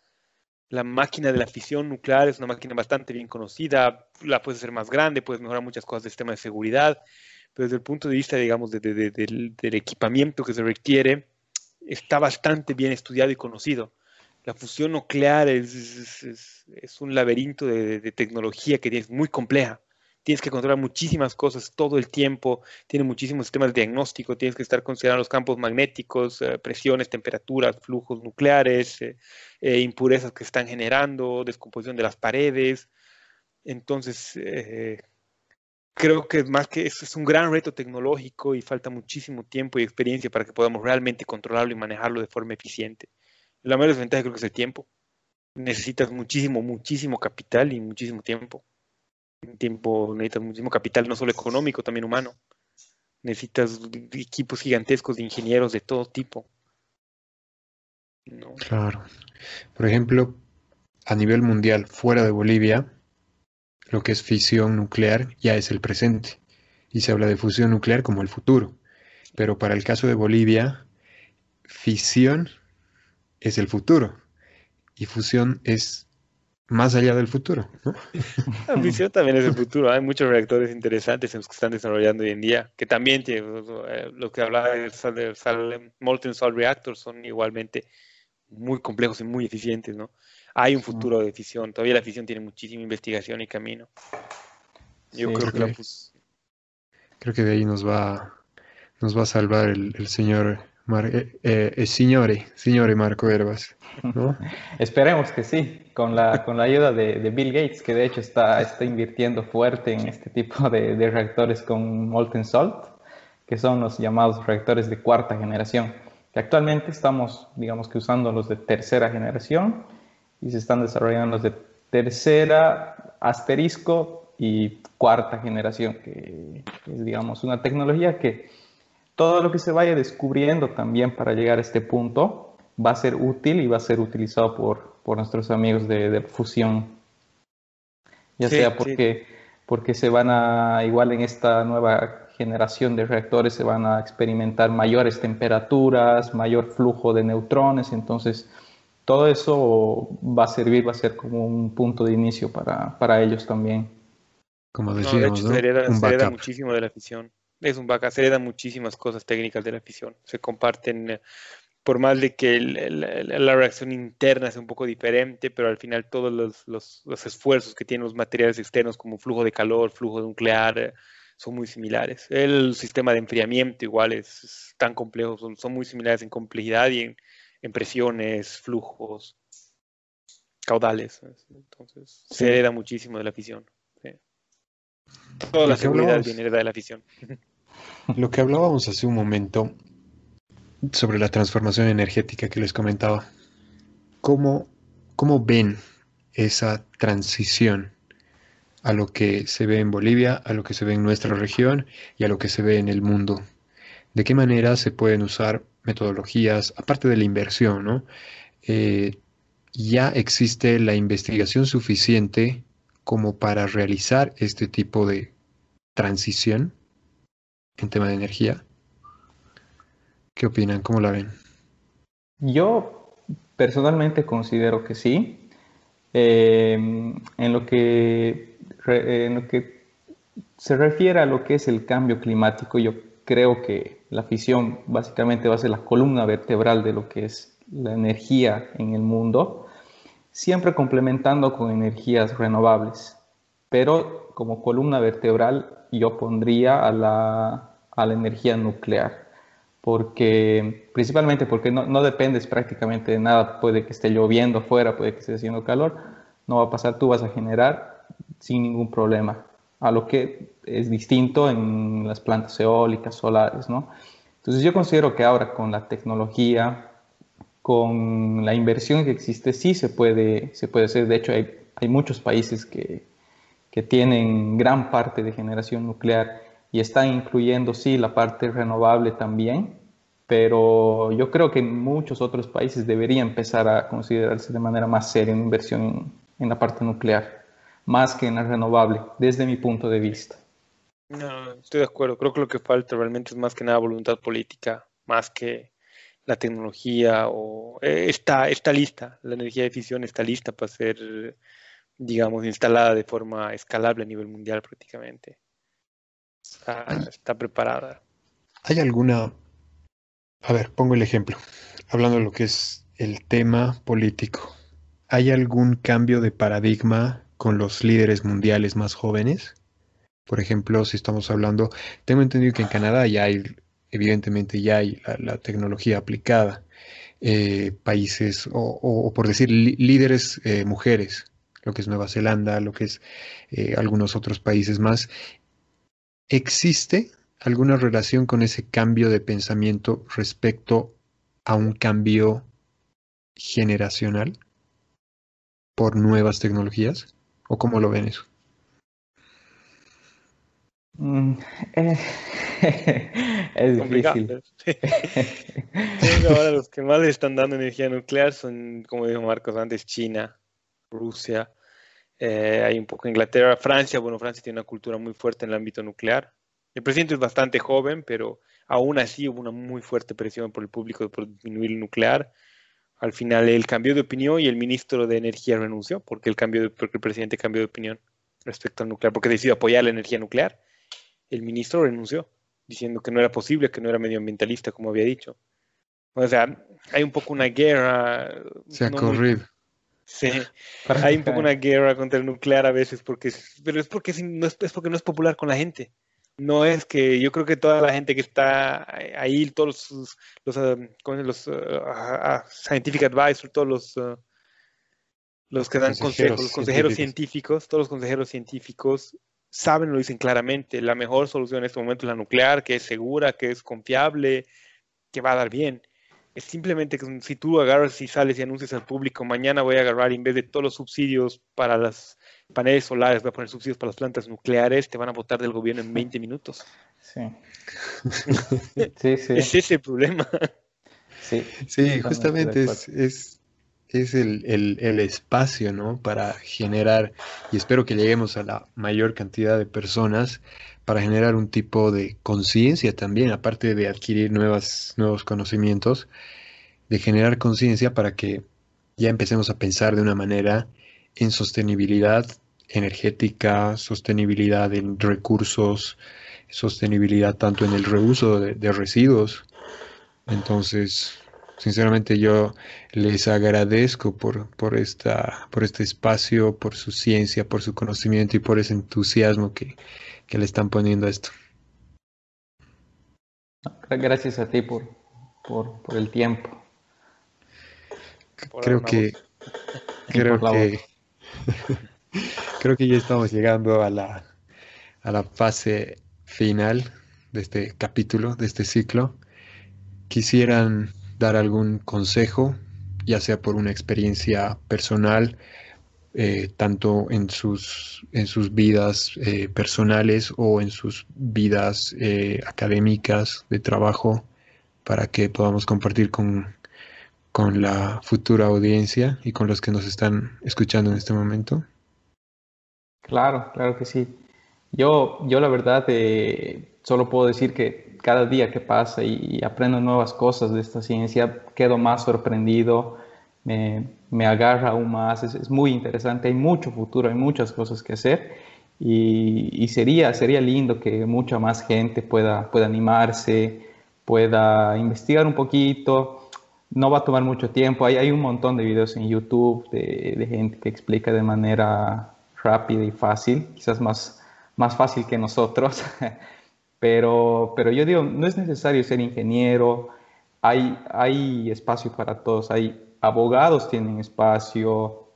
S3: La máquina de la fisión nuclear es una máquina bastante bien conocida, la puedes hacer más grande, puedes mejorar muchas cosas del sistema de seguridad, pero desde el punto de vista, digamos, del, equipamiento que se requiere, está bastante bien estudiado y conocido. La fusión nuclear es, es un laberinto de, tecnología que es muy compleja tienes que controlar muchísimas cosas todo el tiempo, tiene muchísimos sistemas de diagnóstico, tienes que estar considerando los campos magnéticos, eh, presiones, temperaturas, flujos nucleares, eh, eh, impurezas que están generando, descomposición de las paredes. Entonces, creo que más que eso es un gran reto tecnológico y falta muchísimo tiempo y experiencia para que podamos realmente controlarlo y manejarlo de forma eficiente. La mayor desventaja creo que es el tiempo. Necesitas muchísimo, muchísimo capital y muchísimo tiempo tiempo necesitas muchísimo capital, no solo económico, también humano. Necesitas equipos gigantescos de ingenieros de todo tipo.
S1: Claro. Por ejemplo, a nivel mundial, fuera de Bolivia, lo que es fisión nuclear ya es el presente. Y se habla de fusión nuclear como el futuro. Pero para el caso de Bolivia, fisión es el futuro. Y fusión es más allá del futuro.
S3: La fisión también es el futuro. Hay muchos reactores interesantes en los que están desarrollando hoy en día, que también eh, lo que hablaba de Molten Salt Reactors son igualmente muy complejos y muy eficientes, ¿no? Hay un futuro de fisión. Todavía la fisión tiene muchísima investigación y camino.
S1: Yo creo, que, creo que de ahí nos va, nos va a salvar el, el señor Mar eh, eh, signore Marco Herbas. ¿no?
S2: Esperemos que sí, con la, con la ayuda de, de, Bill Gates, que de hecho está, está invirtiendo fuerte en este tipo de, de, reactores con molten salt, que son los llamados reactores de cuarta generación, que actualmente estamos, digamos que usando los de tercera generación y se están desarrollando los de tercera, asterisco y cuarta generación, que es, digamos, una tecnología que todo lo que se vaya descubriendo también para llegar a este punto va a ser útil y va a ser utilizado por, por nuestros amigos de, fusión. Ya sea porque, porque se van a, igual en esta nueva generación de reactores, se van a experimentar mayores temperaturas, mayor flujo de neutrones, entonces todo eso va a servir, va a ser como un punto de inicio para, para ellos también.
S3: Como decíamos, de hecho, se hereda muchísimo de la fisión es un vaca, se hereda muchísimas cosas técnicas de la fisión. Se comparten, eh, por más de que la reacción interna sea un poco diferente, pero al final todos los, esfuerzos que tienen los materiales externos, como flujo de calor, flujo nuclear, eh, son muy similares. El sistema de enfriamiento igual es, tan complejo, son, muy similares en complejidad y en, presiones, flujos. caudales. Entonces, se hereda muchísimo de la fisión. Toda la seguridad viene de la fisión.
S1: Lo que hablábamos hace un momento sobre la transformación energética que les comentaba. ¿Cómo, cómo ven esa transición a lo que se ve en Bolivia, a lo que se ve en nuestra región y a lo que se ve en el mundo? ¿De qué manera se pueden usar metodologías, aparte de la inversión, ¿no? Eh, ya existe la investigación suficiente como para realizar este tipo de transición en tema de energía. ¿Qué opinan? ¿Cómo la ven?
S2: Yo personalmente considero que sí. Eh, en, lo que, en lo que se refiere a lo que es el cambio climático, yo creo que la fisión básicamente va a ser la columna vertebral de lo que es la energía en el mundo, siempre complementando con energías renovables. Pero como columna vertebral yo pondría a la, a la energía nuclear, porque principalmente porque no, no, dependes prácticamente de nada, puede que esté lloviendo afuera, puede que esté haciendo calor, no va a pasar, tú vas a generar sin ningún problema, a lo que es distinto en las plantas eólicas, solares, ¿no? Entonces yo considero que ahora con la tecnología, con la inversión que existe, sí se puede, se puede hacer, de hecho hay, hay muchos países que, que tienen gran parte de generación nuclear y están incluyendo, sí, la parte renovable también, pero yo creo que en muchos otros países debería empezar a considerarse de manera más seria una inversión en, la parte nuclear, más que en la renovable, desde mi punto de vista.
S3: No, estoy de acuerdo. Creo que lo que falta realmente es más que nada voluntad política, más que la tecnología o eh, está, está lista, la energía de fisión está lista para ser digamos, instalada de forma escalable a nivel mundial prácticamente. Está, preparada.
S1: ¿Hay alguna... A ver, pongo el ejemplo, hablando de lo que es el tema político. ¿Hay algún cambio de paradigma con los líderes mundiales más jóvenes? Por ejemplo, si estamos hablando, tengo entendido que en Canadá ya hay, evidentemente ya hay la, tecnología aplicada. Eh, países, o, por decir, líderes eh, mujeres lo que es Nueva Zelanda, lo que es eh, algunos otros países más. ¿Existe alguna relación con ese cambio de pensamiento respecto a un cambio generacional por nuevas tecnologías? ¿O cómo lo ven eso?
S2: Mm, eh, es difícil.
S3: Ahora los que más le están dando energía nuclear son, como dijo Marcos antes, China, Rusia, eh, hay un poco Inglaterra, Francia, bueno, Francia tiene una cultura muy fuerte en el ámbito nuclear. El presidente es bastante joven, pero aún así hubo una muy fuerte presión por el público por disminuir el nuclear. Al final él cambió de opinión y el ministro de Energía renunció porque el, cambio porque el presidente cambió de opinión respecto al nuclear, porque decidió apoyar la energía nuclear. El ministro renunció, diciendo que no era posible, que no era medioambientalista, como había dicho. O sea, hay un poco una guerra.
S1: Se ha corrido.
S3: Sí, hay un poco una guerra contra el nuclear a veces, porque, pero es porque no es, porque no es popular con la gente. No es que yo creo que toda la gente que está ahí, todos los, los, um, los uh, scientific advisors, todos los, uh, los que dan consejos, los consejeros científicos. todos los consejeros científicos saben, lo dicen claramente, la mejor solución en este momento es la nuclear, que es segura, que es confiable, que va a dar bien es simplemente que si tú agarras y sales y anuncias al público, mañana voy a agarrar en vez de todos los subsidios para las paneles solares, voy a poner subsidios para las plantas nucleares, te van a votar del gobierno en 20 minutos.
S2: Sí. sí,
S3: sí. Es ese el problema.
S1: Sí, sí justamente es, es, es el, el, espacio, ¿no? Para generar, y espero que lleguemos a la mayor cantidad de personas para generar un tipo de conciencia también, aparte de adquirir nuevas, nuevos conocimientos, de generar conciencia para que ya empecemos a pensar de una manera en sostenibilidad energética, sostenibilidad en recursos, sostenibilidad tanto en el reuso de residuos. Entonces, sinceramente yo les agradezco por, por, esta, por este espacio, por su ciencia, por su conocimiento y por ese entusiasmo que, que le están poniendo a esto.
S2: Gracias a ti por, por, por el tiempo.
S1: Creo que creo que creo que ya estamos llegando a la, a la fase final de este capítulo, de este ciclo. ¿Quisieran dar algún consejo, ya sea por una experiencia personal, eh, tanto en sus, en sus vidas eh, personales o en sus vidas eh, académicas de trabajo, para que podamos compartir con, con la futura audiencia y con los que nos están escuchando en este momento?
S2: Claro, claro que sí. Yo, yo la verdad solo puedo decir que cada día que pasa y, aprendo nuevas cosas de esta ciencia, quedo más sorprendido, me, me agarra aún más, es, muy interesante, hay mucho futuro, hay muchas cosas que hacer y, y, sería, sería lindo que mucha más gente pueda, pueda animarse, pueda investigar un poquito. No va a tomar mucho tiempo, hay, hay un montón de videos en YouTube de, de gente que explica de manera rápida y fácil, quizás más, más fácil que nosotros, pero, pero yo digo, no es necesario ser ingeniero, hay, hay espacio para todos, hay abogados tienen espacio,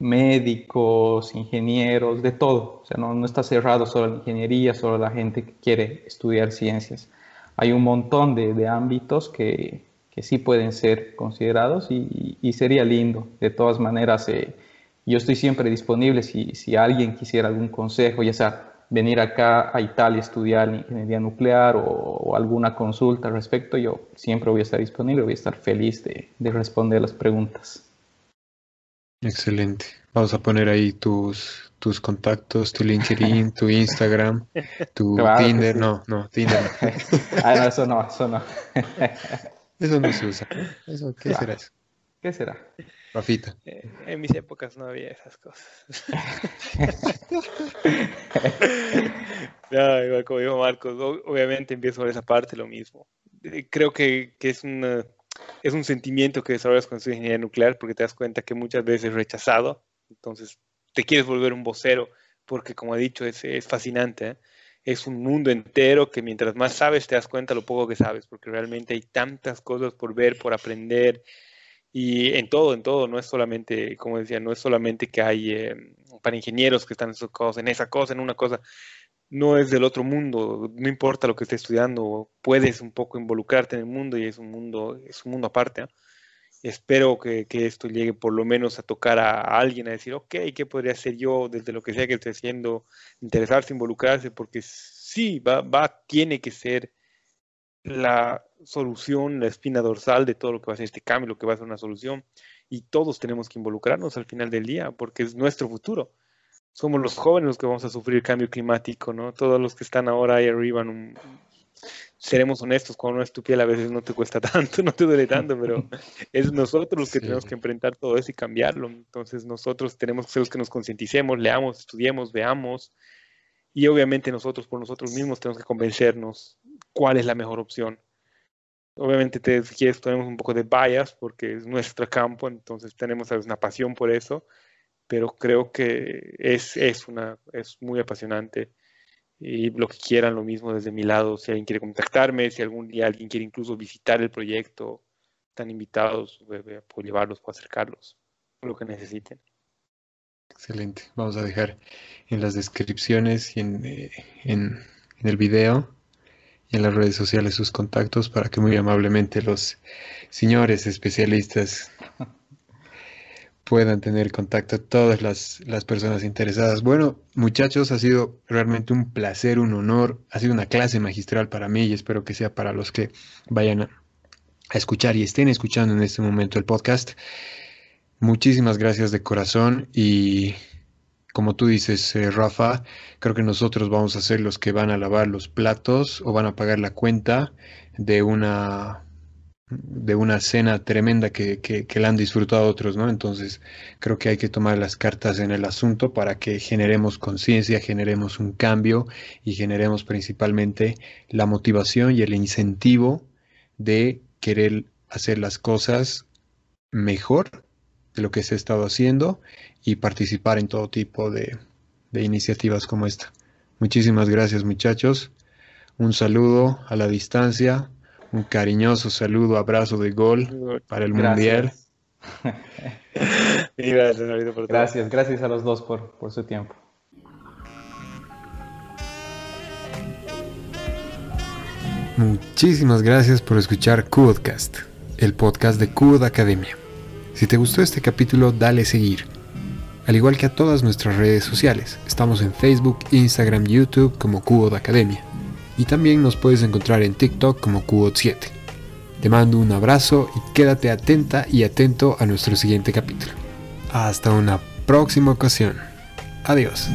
S2: médicos, ingenieros, de todo, o sea, no, no está cerrado solo la ingeniería, solo la gente que quiere estudiar ciencias. Hay un montón de, de ámbitos que, que, sí pueden ser considerados y, y, sería lindo. De todas maneras, eh, yo estoy siempre disponible si, si alguien quisiera algún consejo, ya sea venir acá a Italia a estudiar ingeniería nuclear o, alguna consulta al respecto, yo siempre voy a estar disponible, voy a estar feliz de, de, responder las preguntas.
S1: Excelente. Vamos a poner ahí tus, tus contactos, tu LinkedIn, tu Instagram, tu Tinder. No, no, Tinder.
S2: ah, no, eso no, eso no.
S1: eso no se usa. Eso, ¿Qué será eso?
S2: ¿Qué será?
S1: Rafita.
S3: Eh, en mis épocas no había esas cosas. no, igual como dijo Marcos, obviamente empiezo por esa parte lo mismo. Eh, creo que, que es, una, es un sentimiento que desarrollas con tu ingeniería nuclear porque te das cuenta que muchas veces es rechazado, entonces te quieres volver un vocero porque como he dicho es, es fascinante. ¿eh? Es un mundo entero que mientras más sabes te das cuenta lo poco que sabes porque realmente hay tantas cosas por ver, por aprender y en todo, en todo, no es solamente, como decía, no es solamente que hay eh, para ingenieros que están enfocados en esa cosa, en una cosa, no es del otro mundo, no importa lo que estés estudiando, puedes un poco involucrarte en el mundo y es un mundo, es un mundo aparte. Espero que, que, esto llegue por lo menos a tocar a, a, alguien, a decir, ok, ¿qué podría hacer yo desde lo que sea que esté haciendo? Interesarse, involucrarse, porque sí, va, va, tiene que ser la solución, la espina dorsal de todo lo que va a ser este cambio, lo que va a ser una solución. Y todos tenemos que involucrarnos al final del día, porque es nuestro futuro. Somos los jóvenes los que vamos a sufrir el cambio climático, ¿no? Todos los que están ahora ahí arriba, seremos honestos, cuando no es tu piel a veces no te cuesta tanto, no te duele tanto, pero es nosotros los que sí. tenemos que enfrentar todo eso y cambiarlo. Entonces nosotros tenemos que ser los que nos concienticemos, leamos, estudiemos, veamos, y obviamente nosotros por nosotros mismos tenemos que convencernos cuál es la mejor opción. Obviamente, te, si quieres, tenemos un poco de bias porque es nuestro campo, entonces tenemos ¿sabes? una pasión por eso, pero creo que es, es, una, es muy apasionante y lo que quieran, lo mismo desde mi lado, si alguien quiere contactarme, si algún día alguien quiere incluso visitar el proyecto, están invitados, puedo llevarlos, puedo acercarlos, lo que necesiten.
S1: Excelente. Vamos a dejar en las descripciones y en, eh, en, en el video y en las redes sociales sus contactos para que muy amablemente los señores especialistas puedan tener contacto todas las, las, personas interesadas. Bueno, muchachos, ha sido realmente un placer, un honor, ha sido una clase magistral para mí y espero que sea para los que vayan a, a escuchar y estén escuchando en este momento el podcast. Muchísimas gracias de corazón y como tú dices, eh, Rafa, creo que nosotros vamos a ser los que van a lavar los platos o van a pagar la cuenta de una de una cena tremenda que, que, que la han disfrutado otros, ¿no? Entonces, creo que hay que tomar las cartas en el asunto para que generemos conciencia, generemos un cambio y generemos principalmente la motivación y el incentivo de querer hacer las cosas mejor de lo que se ha estado haciendo y participar en todo tipo de, de iniciativas como esta. Muchísimas gracias muchachos. Un saludo a la distancia, un cariñoso saludo, abrazo de gol para el
S2: gracias.
S1: Mundial.
S3: gracias,
S4: por gracias, gracias a los dos por, por su tiempo.
S1: Muchísimas gracias por escuchar Codecast, el podcast de Code Academia. Si te gustó este capítulo, dale seguir. Al igual que a todas nuestras redes sociales, estamos en Facebook, Instagram, YouTube como Code Academia. Y también nos puedes encontrar en TikTok como Code 7. Te mando un abrazo y quédate atenta y atento a nuestro siguiente capítulo. Hasta una próxima ocasión. Adiós.